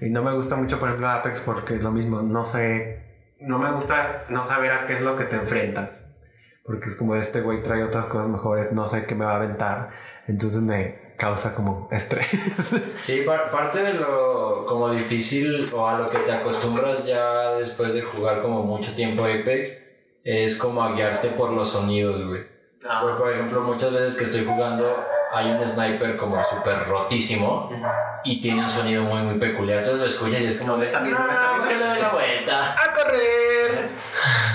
Y no me gusta mucho, por ejemplo, Apex porque es lo mismo. No sé... No me gusta no saber a qué es lo que te enfrentas. Porque es como este güey trae otras cosas mejores, no sé qué me va a aventar. Entonces me causa como estrés. Sí, par- parte de lo como difícil o a lo que te acostumbras ya después de jugar como mucho tiempo Apex es como a guiarte por los sonidos, güey. Por, por ejemplo, muchas veces que estoy jugando hay un sniper como súper rotísimo y tiene un sonido muy muy peculiar. Entonces lo escuchas y es como... No, me está viendo, me está "No, viendo". que le doy la vuelta. ¡A correr!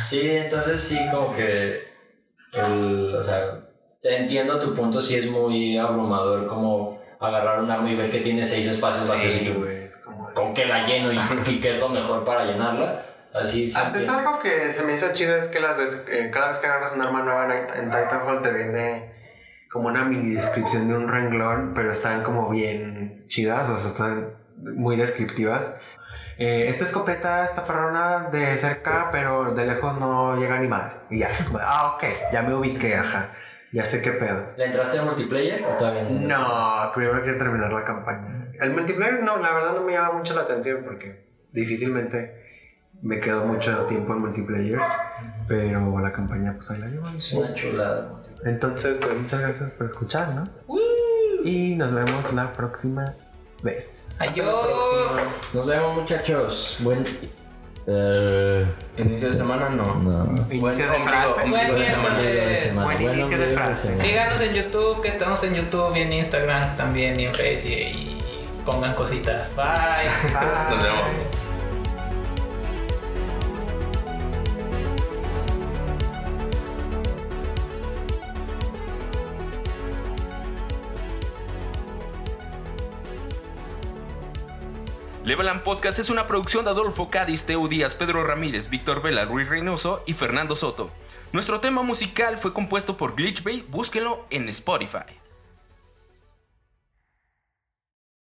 Sí, entonces sí, como que. El, o sea, te entiendo tu punto, sí es muy abrumador como agarrar un arma y ver que tiene seis espacios vacíos y Sí, tú, güey, es como... con qué la lleno y, [laughs] y qué es lo mejor para llenarla. Así sí. Hasta es algo que se me hizo chido es que las eh, cada vez que agarras un arma nueva en, en Titanfall te viene como una mini descripción de un renglón, pero están como bien chidas, o sea, están muy descriptivas. Eh, esta escopeta está perrona de cerca, pero de lejos no llega ni más. Y ya, es como, ah, ok, ya me ubiqué, ajá, ya sé qué pedo. ¿Le entraste al multiplayer o todavía no? No, primero quiero terminar la campaña. El multiplayer no, la verdad no me llama mucho la atención porque difícilmente me quedo mucho tiempo en multiplayer, pero la campaña pues ahí la llevo. Es una chulada. Entonces, pues muchas gracias por escuchar, ¿no? Y nos vemos la próxima vez. Adiós. Nos vemos, muchachos. Buen. Eh, Inicio de semana no. no. Inicio de ombligo, frase. ombligo Buen de semana. Ombligo de semana. Buen Buen inicio de ombligo frase. semana. Síganos en YouTube, que estamos en YouTube y en Instagram también y en y, y pongan cositas. Bye. Bye. Nos vemos. Leveland Podcast es una producción de Adolfo Cádiz, Teo Díaz, Pedro Ramírez, Víctor Vela, Luis Reynoso y Fernando Soto. Nuestro tema musical fue compuesto por Glitch Bay, búsquenlo en Spotify.